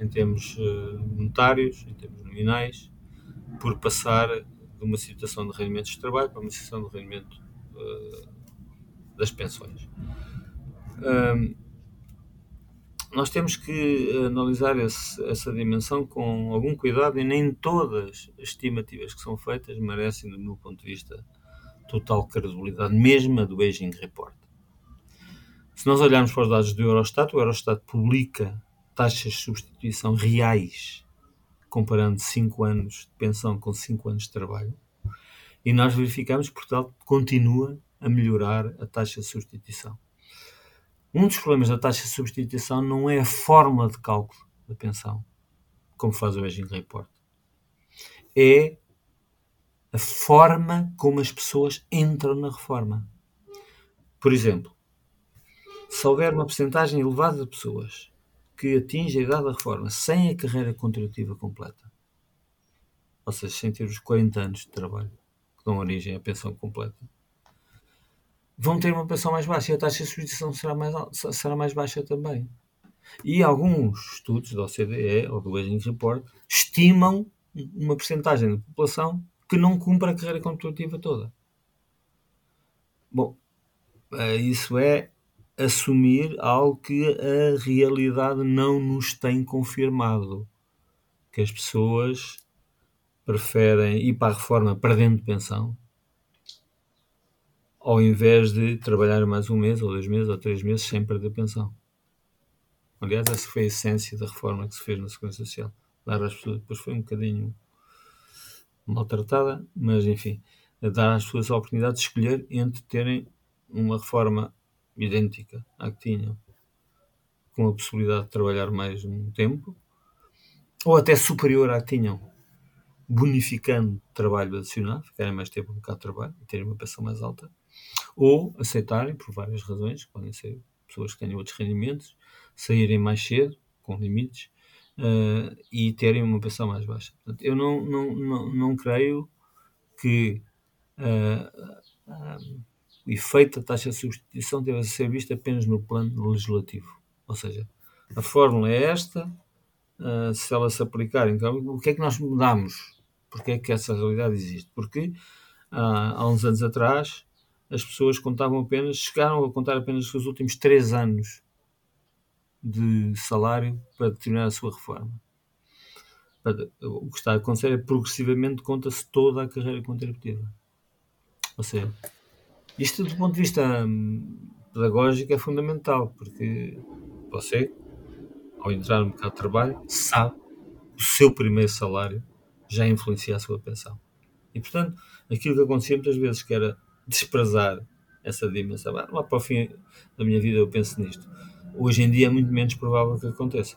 em termos uh, monetários, em termos nominais, por passar de uma situação de rendimentos de trabalho para uma situação de rendimento uh, das pensões. Um, nós temos que analisar esse, essa dimensão com algum cuidado e nem todas as estimativas que são feitas merecem, do meu ponto de vista, total credibilidade, mesmo a do Aging Report. Se nós olharmos para os dados do Eurostat, o Eurostat publica taxas de substituição reais, comparando 5 anos de pensão com 5 anos de trabalho, e nós verificamos que Portugal continua a melhorar a taxa de substituição. Um dos problemas da taxa de substituição não é a forma de cálculo da pensão, como faz o Aging Report. É a forma como as pessoas entram na reforma. Por exemplo, se houver uma porcentagem elevada de pessoas que atinge a idade da reforma sem a carreira contributiva completa, ou seja, sem ter os 40 anos de trabalho que dão origem à pensão completa, vão ter uma pensão mais baixa e a taxa de substituição será mais, será mais baixa também. E alguns estudos da OCDE ou do Aging Report estimam uma porcentagem da população que não cumpre a carreira contributiva toda. Bom, eh, isso é assumir algo que a realidade não nos tem confirmado. Que as pessoas preferem ir para a reforma perdendo pensão ao invés de trabalhar mais um mês, ou dois meses, ou três meses sem perder pensão. Aliás, essa foi a essência da reforma que se fez na Segurança Social. Dar às pessoas, depois foi um bocadinho maltratada, mas enfim, dar às pessoas a oportunidade de escolher entre terem uma reforma idêntica à que tinham, com a possibilidade de trabalhar mais um tempo, ou até superior à que tinham, bonificando trabalho adicional, ficarem mais tempo no mercado de trabalho e terem uma pensão mais alta, ou aceitarem, por várias razões, podem ser pessoas que tenham outros rendimentos, saírem mais cedo, com limites, uh, e terem uma pensão mais baixa. Portanto, eu não, não, não, não creio que uh, um, efeito da taxa de substituição deve ser visto apenas no plano legislativo. Ou seja, a fórmula é esta, uh, se ela se aplicar, então o que é que nós mudamos? Porque é que essa realidade existe? Porque uh, há uns anos atrás as pessoas contavam apenas, chegaram a contar apenas os últimos três anos de salário para determinar a sua reforma. O que está a acontecer é progressivamente conta-se toda a carreira contributiva. Ou seja, isto do ponto de vista hum, pedagógico é fundamental, porque você, ao entrar no mercado de trabalho, sabe que o seu primeiro salário já influencia a sua pensão. E, portanto, aquilo que acontecia muitas vezes, que era desprezar essa dimensão. Lá para o fim da minha vida eu penso nisto. Hoje em dia é muito menos provável que aconteça.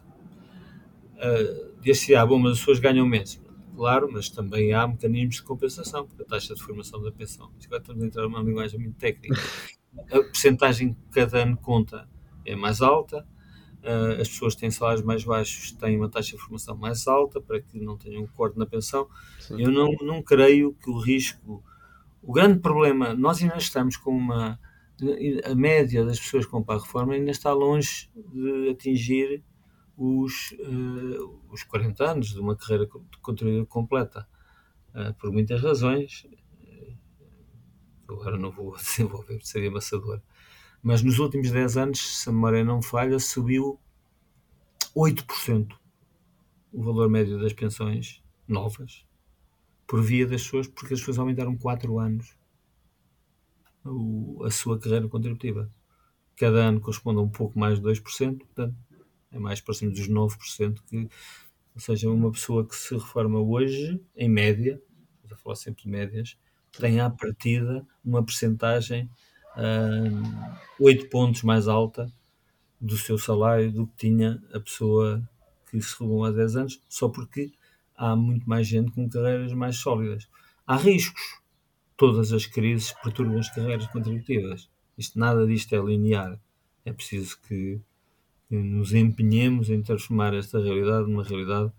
Uh, Diz-se, ah, bom, mas as pessoas ganham menos. Claro, mas também há mecanismos de compensação, porque a taxa de formação da pensão. Agora estamos a entrar numa linguagem muito técnica. A percentagem que cada ano conta é mais alta, uh, as pessoas que têm salários mais baixos têm uma taxa de formação mais alta para que não tenham um corte na pensão. Sim. Eu não, não creio que o risco. O grande problema, nós ainda estamos com uma. A média das pessoas que vão para a reforma ainda está longe de atingir os, uh, os 40 anos de uma carreira contributiva completa, uh, por muitas razões. Uh, agora não vou desenvolver, seria amassador. Mas nos últimos 10 anos, se a memória não falha, subiu 8% o valor médio das pensões novas por via das pessoas, porque as pessoas aumentaram 4 anos o, a sua carreira contributiva. Cada ano corresponde a um pouco mais de 2%, portanto, é mais próximo dos 9%, que, ou seja, uma pessoa que se reforma hoje, em média, vou falar sempre de médias, tem à partida uma percentagem uh, 8 pontos mais alta do seu salário do que tinha a pessoa que se reformou há 10 anos, só porque há muito mais gente com carreiras mais sólidas. Há riscos. Todas as crises perturbam as carreiras contributivas. Isto, nada disto é linear. É preciso que nos empenhemos em transformar esta realidade numa realidade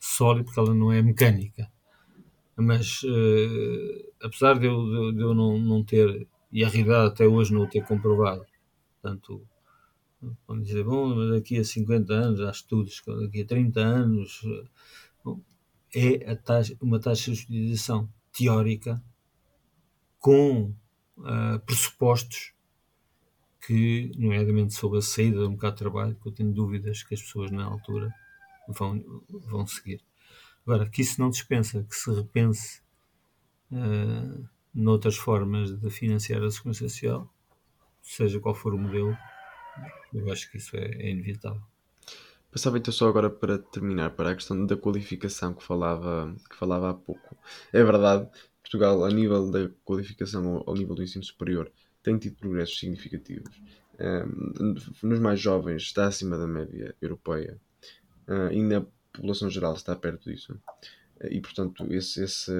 sólida, porque ela não é mecânica. Mas, uh, apesar de eu, de, eu não, não, ter, e a realidade até hoje não o ter comprovado, portanto, vamos dizer, bom, mas daqui a 50 anos há estudos, daqui a 30 anos, bom, é taxa, uma taxa de utilização teórica com uh, pressupostos que, nomeadamente sobre a saída do mercado de trabalho, que eu tenho dúvidas que as pessoas na altura vão, vão seguir. Agora, que isso não dispensa que se repense uh, noutras formas de financiar a segurança social, seja qual for o modelo, eu acho que isso é, é inevitável. Passava então só agora para terminar, para a questão da qualificação que falava, que falava há pouco. É verdade, Portugal, a nível da qualificação, ao nível do ensino superior, tem tido progressos significativos. Nos mais jovens está acima da média europeia uh, e na população geral está perto disso. Uh, e portanto esse, esse,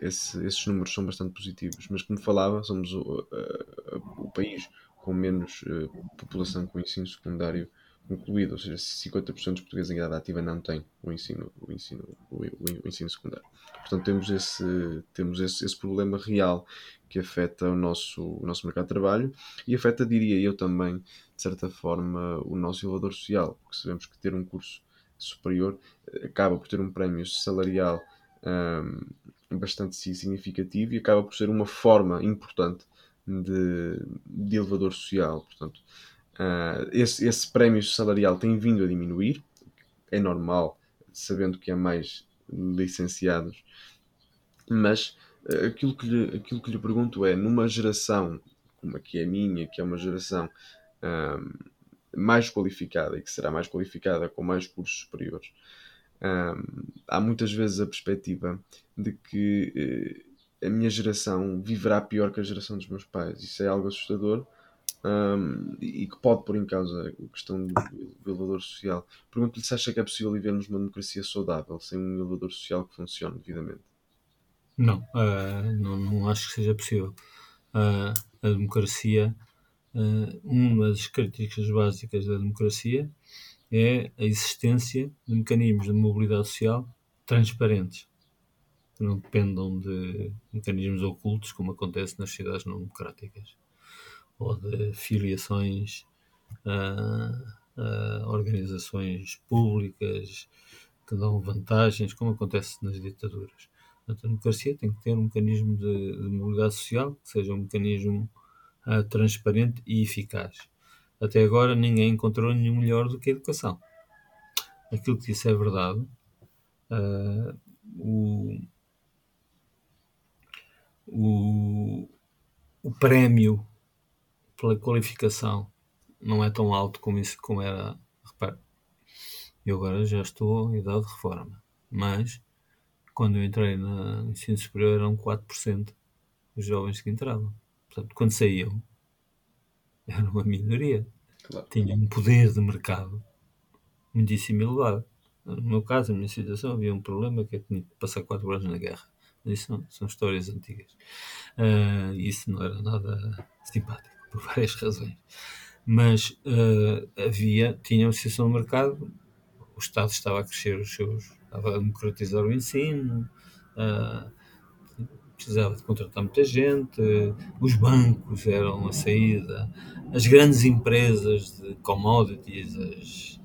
esse, esses números são bastante positivos. Mas como falava, somos o, o país com menos população com ensino secundário concluído, ou seja, 50% dos portugueses em idade ativa não têm o ensino, o ensino, o, o ensino secundário. Portanto, temos esse, temos esse, esse problema real que afeta o nosso, o nosso mercado de trabalho e afeta, diria eu também, de certa forma, o nosso elevador social, porque sabemos que ter um curso superior eh, acaba por ter um prémio salarial um, bastante significativo e acaba por ser uma forma importante de, de elevador social. Portanto, uh, esse, esse prémio salarial tem vindo a diminuir, é normal, sabendo que há mais licenciados, mas aquilo que, lhe, aquilo que lhe pergunto é, numa geração como a que é a minha, que é uma geração um, mais qualificada e que será mais qualificada com mais cursos superiores, há muitas vezes a perspectiva de que uh, a minha geração viverá pior que a geração dos meus pais. Isso é algo assustador um, e que pode pôr em causa a questão do, do elevador social. Pergunto-lhe se acha que é possível vivermos numa democracia saudável sem um elevador social que funcione devidamente. Não, uh, não, não acho que seja possível. Uh, a democracia, uh, uma das características básicas da democracia é a existência de mecanismos de mobilidade social transparentes. que não dependam de mecanismos ocultos, como acontece nas cidades não democráticas, ou de filiações a, a organizações públicas que dão vantagens, como acontece nas ditaduras. A democracia tem que ter um mecanismo de, de mobilidade social que seja um mecanismo uh, transparente e eficaz. Até agora ninguém encontrou nenhum melhor do que a educação. Aquilo que disse é verdade. Uh, o, o, o prémio pela qualificação não é tão alto como isso como era. Repare, eu agora já estou em idade de reforma, mas quando eu entrei no ensino superior eram 4% os jovens que entravam. Portanto, quando saíam, era uma minoria. Claro. Tinha um poder de mercado muitíssimo elevado. No meu caso, na minha situação, havia um problema que eu tinha que passar 4 anos na guerra. Isso são, são histórias antigas. Uh, isso não era nada simpático, por várias razões. Mas uh, havia, tinha uma situação no mercado, o Estado estava a crescer os seus, estava a democratizar o ensino, uh, precisava de contratar muita gente, os bancos eram a saída, as grandes empresas de commodities, as,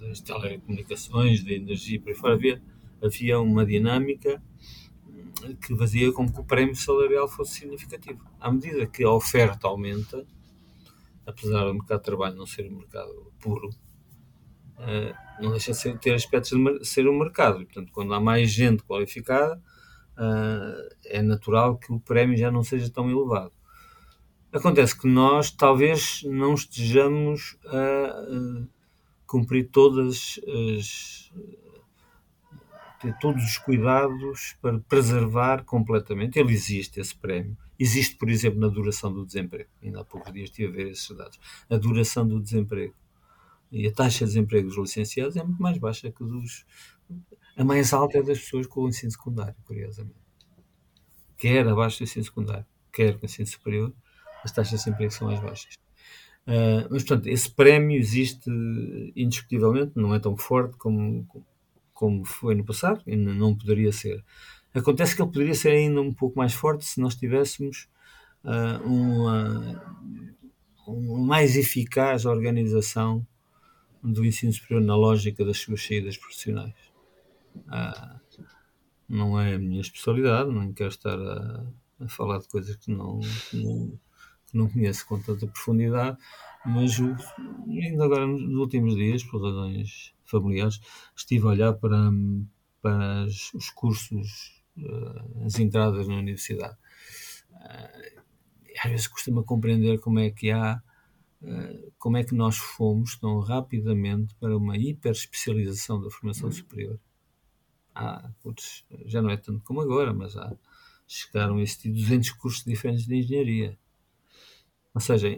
das telecomunicações, de energia, por aí fora, havia, havia uma dinâmica que fazia com que o prémio salarial fosse significativo. À medida que a oferta aumenta, apesar do mercado de trabalho não ser um mercado puro, uh, não deixa de ter aspectos de ser um mercado. E, portanto, quando há mais gente qualificada, uh, é natural que o prémio já não seja tão elevado. Acontece que nós talvez não estejamos a cumprir todas as ter todos os cuidados para preservar completamente. Ele existe, esse prémio. Existe, por exemplo, na duração do desemprego. Ainda há poucos dias estive a ver esses dados. A duração do desemprego. E a taxa de desemprego dos licenciados é muito mais baixa que dos. A mais alta é das pessoas com o ensino secundário, curiosamente. Quer abaixo do ensino secundário, quer com o ensino superior, as taxas de desemprego são mais baixas. Uh, mas, portanto, esse prémio existe indiscutivelmente, não é tão forte como, como foi no passado, e não poderia ser. Acontece que ele poderia ser ainda um pouco mais forte se nós tivéssemos uh, uma, uma mais eficaz organização do ensino superior na lógica das suas saídas profissionais. Uh, não é a minha especialidade, não quero estar a, a falar de coisas que não, que não, que não conheço com tanta profundidade, mas ainda agora nos últimos dias, por razões familiares, estive a olhar para, para os cursos, eh, as entradas na universidade. Eh, às vezes costuma compreender como é que há, eh, como é que nós fomos tão rapidamente para uma hiperespecialização da formação superior. Há, já não é tanto como agora, mas há, chegaram a existir 200 cursos diferentes de engenharia. Ou seja,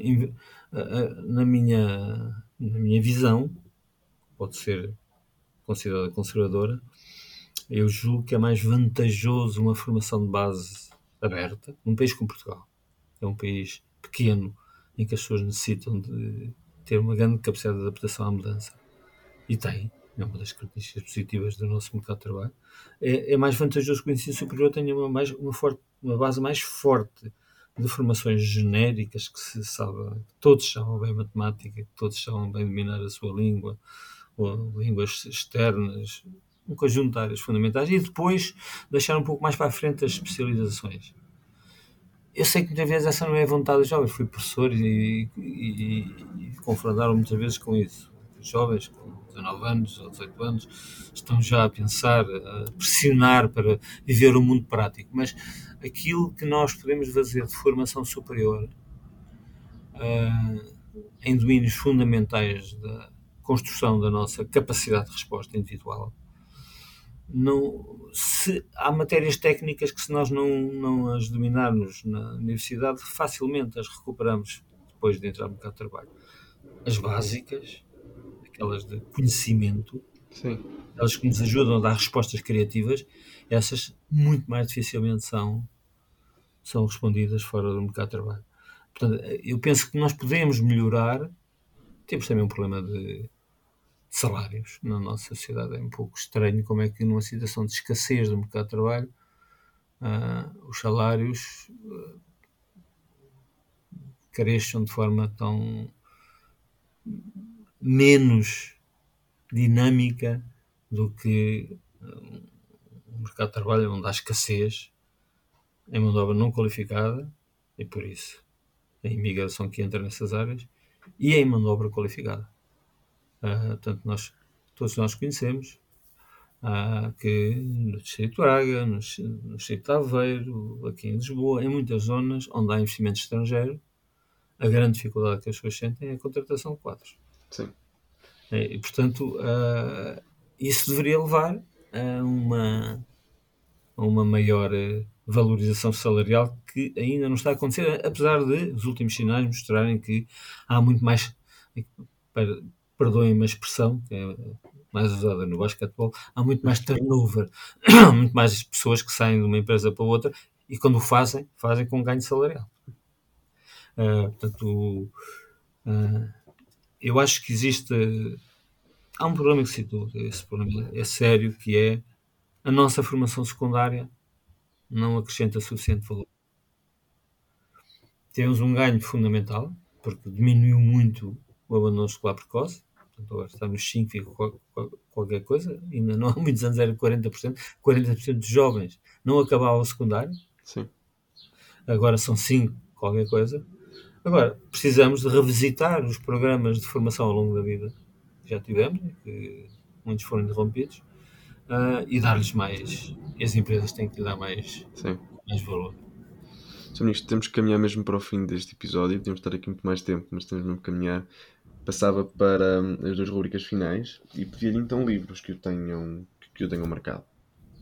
na minha, na minha visão, pode ser considerada conservadora, eu julgo que é mais vantajoso uma formação de base aberta, num país como Portugal. É um país pequeno, em que as pessoas necessitam de ter uma grande capacidade de adaptação à mudança. E tem, é uma das características positivas do nosso mercado de trabalho. É, é mais vantajoso que o ensino superior tenha uma, mais, uma, forte, uma base mais forte de formações genéricas que se sabe, todos sabem bem matemática, que todos sabem bem dominar a sua língua, ou línguas externas, um conjunto de áreas fundamentais, e depois deixar um pouco mais para a frente as especializações. Eu sei que muitas vezes essa não é a vontade dos jovens, fui professor e, e, e confrontaram muitas vezes com isso. Os jovens com 19 anos ou 18 anos estão já a pensar, a pressionar para viver o um mundo prático, mas aquilo que nós podemos fazer de formação superior uh, em domínios fundamentais da construção da nossa capacidade de resposta individual. Não, se, há matérias técnicas que, se nós não, não as dominarmos na universidade, facilmente as recuperamos depois de entrar no mercado de trabalho. As básicas, aquelas de conhecimento, Sim. elas que nos ajudam a dar respostas criativas, essas muito mais dificilmente são são respondidas fora do mercado de trabalho. Portanto, eu penso que nós podemos melhorar. Temos também um problema de salários na nossa sociedade. É um pouco estranho como é que, numa situação de escassez do mercado de trabalho, uh, os salários uh, cresçam de forma tão menos dinâmica do que o mercado de trabalho onde há escassez em mão de obra não qualificada e por isso a imigração que entra nessas áreas e em mão de obra qualificada. Uh, portanto, nós, todos nós conhecemos uh, que no Distrito de Braga, no, no Distrito de Aveiro, aqui em Lisboa, em muitas zonas onde há investimento estrangeiro, a grande dificuldade que as pessoas sentem é a contratação de quadros. Sim. E, portanto, uh, isso deveria levar a uma, a uma maior eh, valorização salarial que ainda não está a acontecer, apesar de os últimos sinais mostrarem que há muito mais, perdoem-me a expressão, que é mais usada no basquetebol, há muito mais turnover, muito mais pessoas que saem de uma empresa para outra e quando o fazem, fazem com ganho salarial. Uh, portanto, uh, eu acho que existe há um problema que se citou, esse problema é sério, que é a nossa formação secundária não acrescenta suficiente valor. Temos um ganho fundamental, porque diminuiu muito o abandono escolar precoce, agora está nos 5, qualquer coisa, ainda não há muitos anos era 40%, 40% dos jovens não acabavam o secundário, Sim. agora são 5, qualquer coisa. Agora, precisamos de revisitar os programas de formação ao longo da vida já tivemos, que muitos foram interrompidos, uh, e dar-lhes mais. E as empresas têm que lhe dar mais, Sim. mais valor. Sr. Ministro, temos que caminhar mesmo para o fim deste episódio. De estar aqui muito mais tempo, mas temos mesmo que caminhar. Passava para hum, as duas rubricas finais e pedia-lhe então livros que o tenham, que o tenham marcado.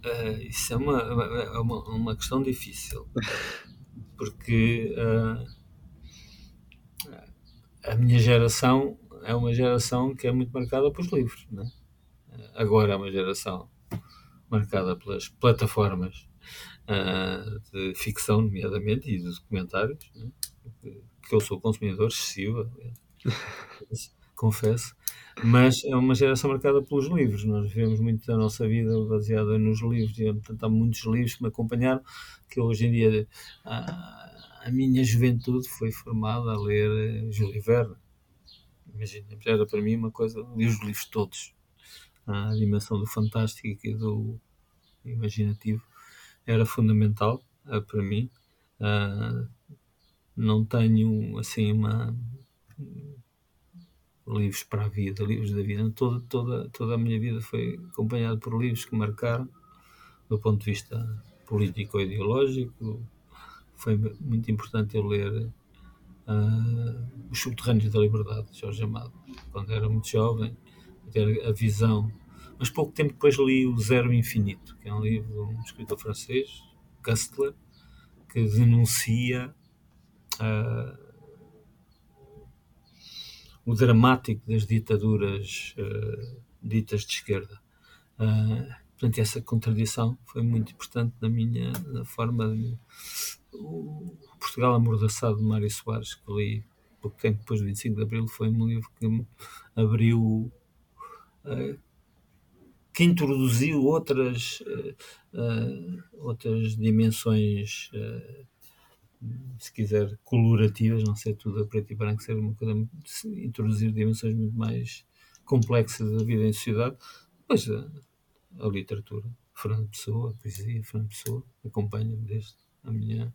Uh, isso é uma, é uma, uma questão difícil. Porque uh, a minha geração é uma geração que é muito marcada pelos livros. Né? Agora é uma geração marcada pelas plataformas uh, de ficção, nomeadamente, e de documentários, né? que eu sou consumidor excessivo, confesso, mas é uma geração marcada pelos livros. Nós vivemos muito da nossa vida baseada nos livros, e portanto, há muitos livros que me acompanharam, que hoje em dia a, a minha juventude foi formada a ler Júlio Verne imagina, era para mim uma coisa, li os livros todos. A dimensão do fantástico e do imaginativo era fundamental uh, para mim. Não tenho assim uma livros para a vida, livros da vida. Toda, toda, toda a minha vida foi acompanhada por livros que marcaram do ponto de vista político-ideológico. Foi muito importante eu ler uh, Os Subterrâneos da Liberdade, de Jorge Amado, quando era muito jovem, ter a visão. Mas pouco tempo depois li O Zero Infinito, que é um livro de um escritor francês, Castler, que denuncia uh, o dramático das ditaduras uh, ditas de esquerda. Uh, portanto, essa contradição foi muito importante na minha na forma de, o Portugal Amordaçado de Mário Soares, que li pouco tempo depois do 25 de Abril, foi um livro que abriu, uh, que introduziu outras, outras dimensões, se quiser, colorativas, não sei tudo a preto e branco, ser uma coisa, introduzir dimensões muito mais complexas da vida em sociedade, depois a, a literatura. Fernando Pessoa, a poesia, Fernando Pessoa, acompanha-me desde a minha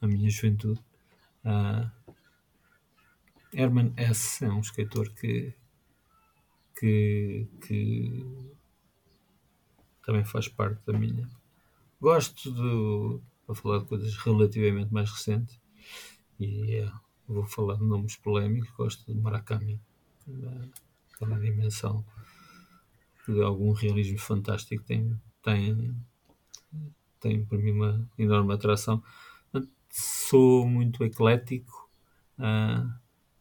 a minha juventude. Uh, Herman S. é um escritor que, que, que também faz parte da minha. Gosto de, para falar de coisas relativamente mais recentes, e é, vou falar de nomes polémicos, gosto de Murakami, aquela dimensão de algum realismo fantástico tem, tem, tem para mim uma enorme atração sou muito eclético. Uh,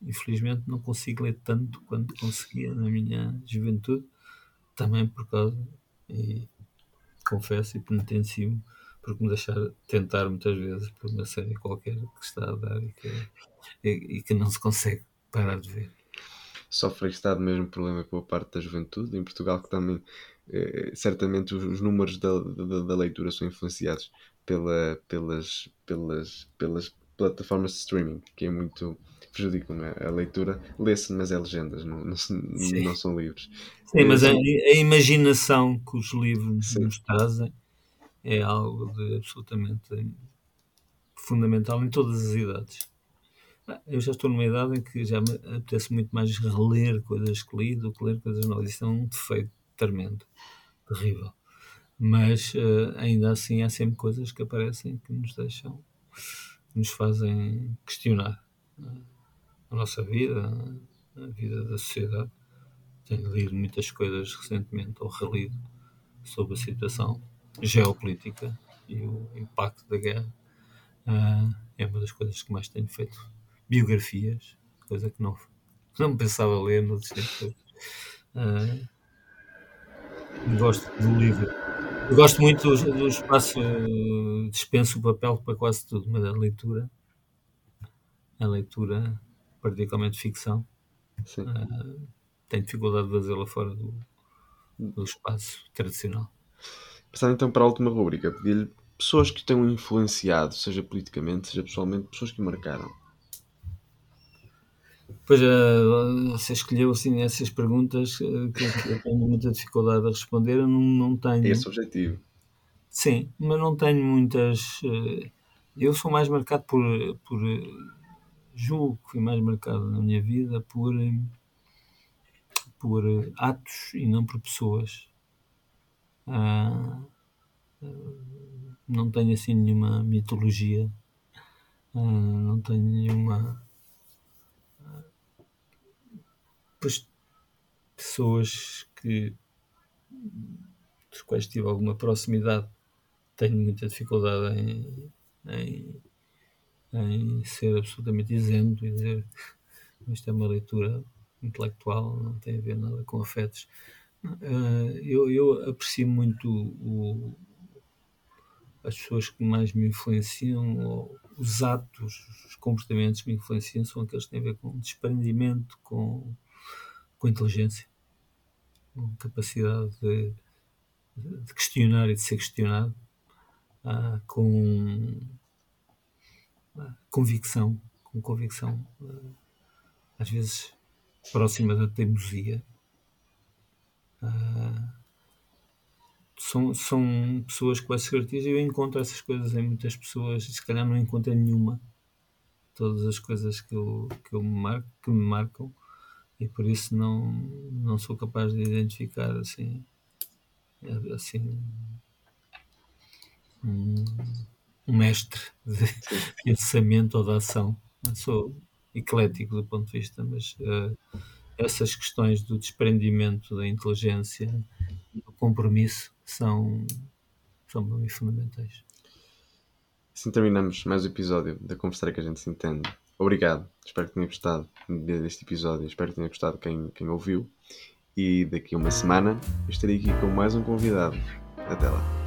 infelizmente não consigo ler tanto quanto conseguia na minha juventude, também por causa, e confesso e penitencio porque me deixar tentar muitas vezes por uma série qualquer que está a dar e que, e, e que não se consegue parar de ver. Sofre estado mesmo problema com a parte da juventude, em Portugal que também eh, certamente os, os números da, da, da, leitura são influenciados pela, pelas, pelas, pelas plataformas de streaming, que é muito prejudicam a, a leitura. Lê-se, mas é legendas, não, não, não são livros. Sim, mas a, a, imaginação que os livros Sim. nos trazem é algo de absolutamente fundamental em todas as idades. Eu já estou numa idade em que já me apetece muito mais reler coisas que li do que ler coisas novas. Isso é um defeito tremendo, terrível. Mas uh, ainda assim há sempre coisas que aparecem que nos deixam, nos fazem questionar uh, a nossa vida, a vida da sociedade. Tenho lido muitas coisas recentemente, ou relido, sobre a situação geopolítica e o impacto da guerra. Uh, é uma das coisas que mais tenho feito biografias, coisa que não, não pensava ler noutros tempos. Uh, gosto do livro. Eu gosto muito do, do espaço, dispenso o papel para quase tudo, mas a leitura, a leitura, particularmente ficção, uh, tenho dificuldade de fazê-la fora do, do espaço tradicional. Passando então para a última rubrica, pedir-lhe pessoas que tenham influenciado, seja politicamente, seja pessoalmente, pessoas que marcaram. Pois, uh, você escolheu assim essas perguntas uh, que eu tenho muita dificuldade a responder. Eu não, não tenho. É esse o objetivo. Sim, mas não tenho muitas. Uh, eu sou mais marcado por. por julgo que fui mais marcado na minha vida por. por atos e não por pessoas. Não tenho assim nenhuma mitologia. não tenho nenhuma depois pessoas que dos quais tive alguma proximidade tenho muita dificuldade em, em, em ser absolutamente isento e dizer isto é uma leitura intelectual, não tem a ver nada com afetos. Uh, eu, eu aprecio muito o, as pessoas que mais me influenciam, os atos, os comportamentos que me influenciam, são aqueles que têm a ver com desprendimento, com com inteligência, com capacidade de, de questionar e de ser questionado, ah, com ah, convicção, com convicção, ah, às vezes próxima da teimosia. Ah, são, são pessoas com essas características e eu encontro essas coisas em muitas pessoas e se calhar não encontro em nenhuma. Todas as coisas que, eu, que, eu me, marco, que me marcam e por isso não, não sou capaz de identificar assim, assim um, um mestre de pensamento ou de ação. Sou eclético do ponto de vista, mas uh, essas questões do desprendimento da inteligência e do compromisso são, são muito fundamentais. Assim terminamos mais um episódio da Conversar que a gente se entende. Obrigado, espero que tenha gostado deste episódio, espero que tenha gostado quem, quem ouviu. E daqui a uma semana estarei aqui com mais um convidado. Até lá.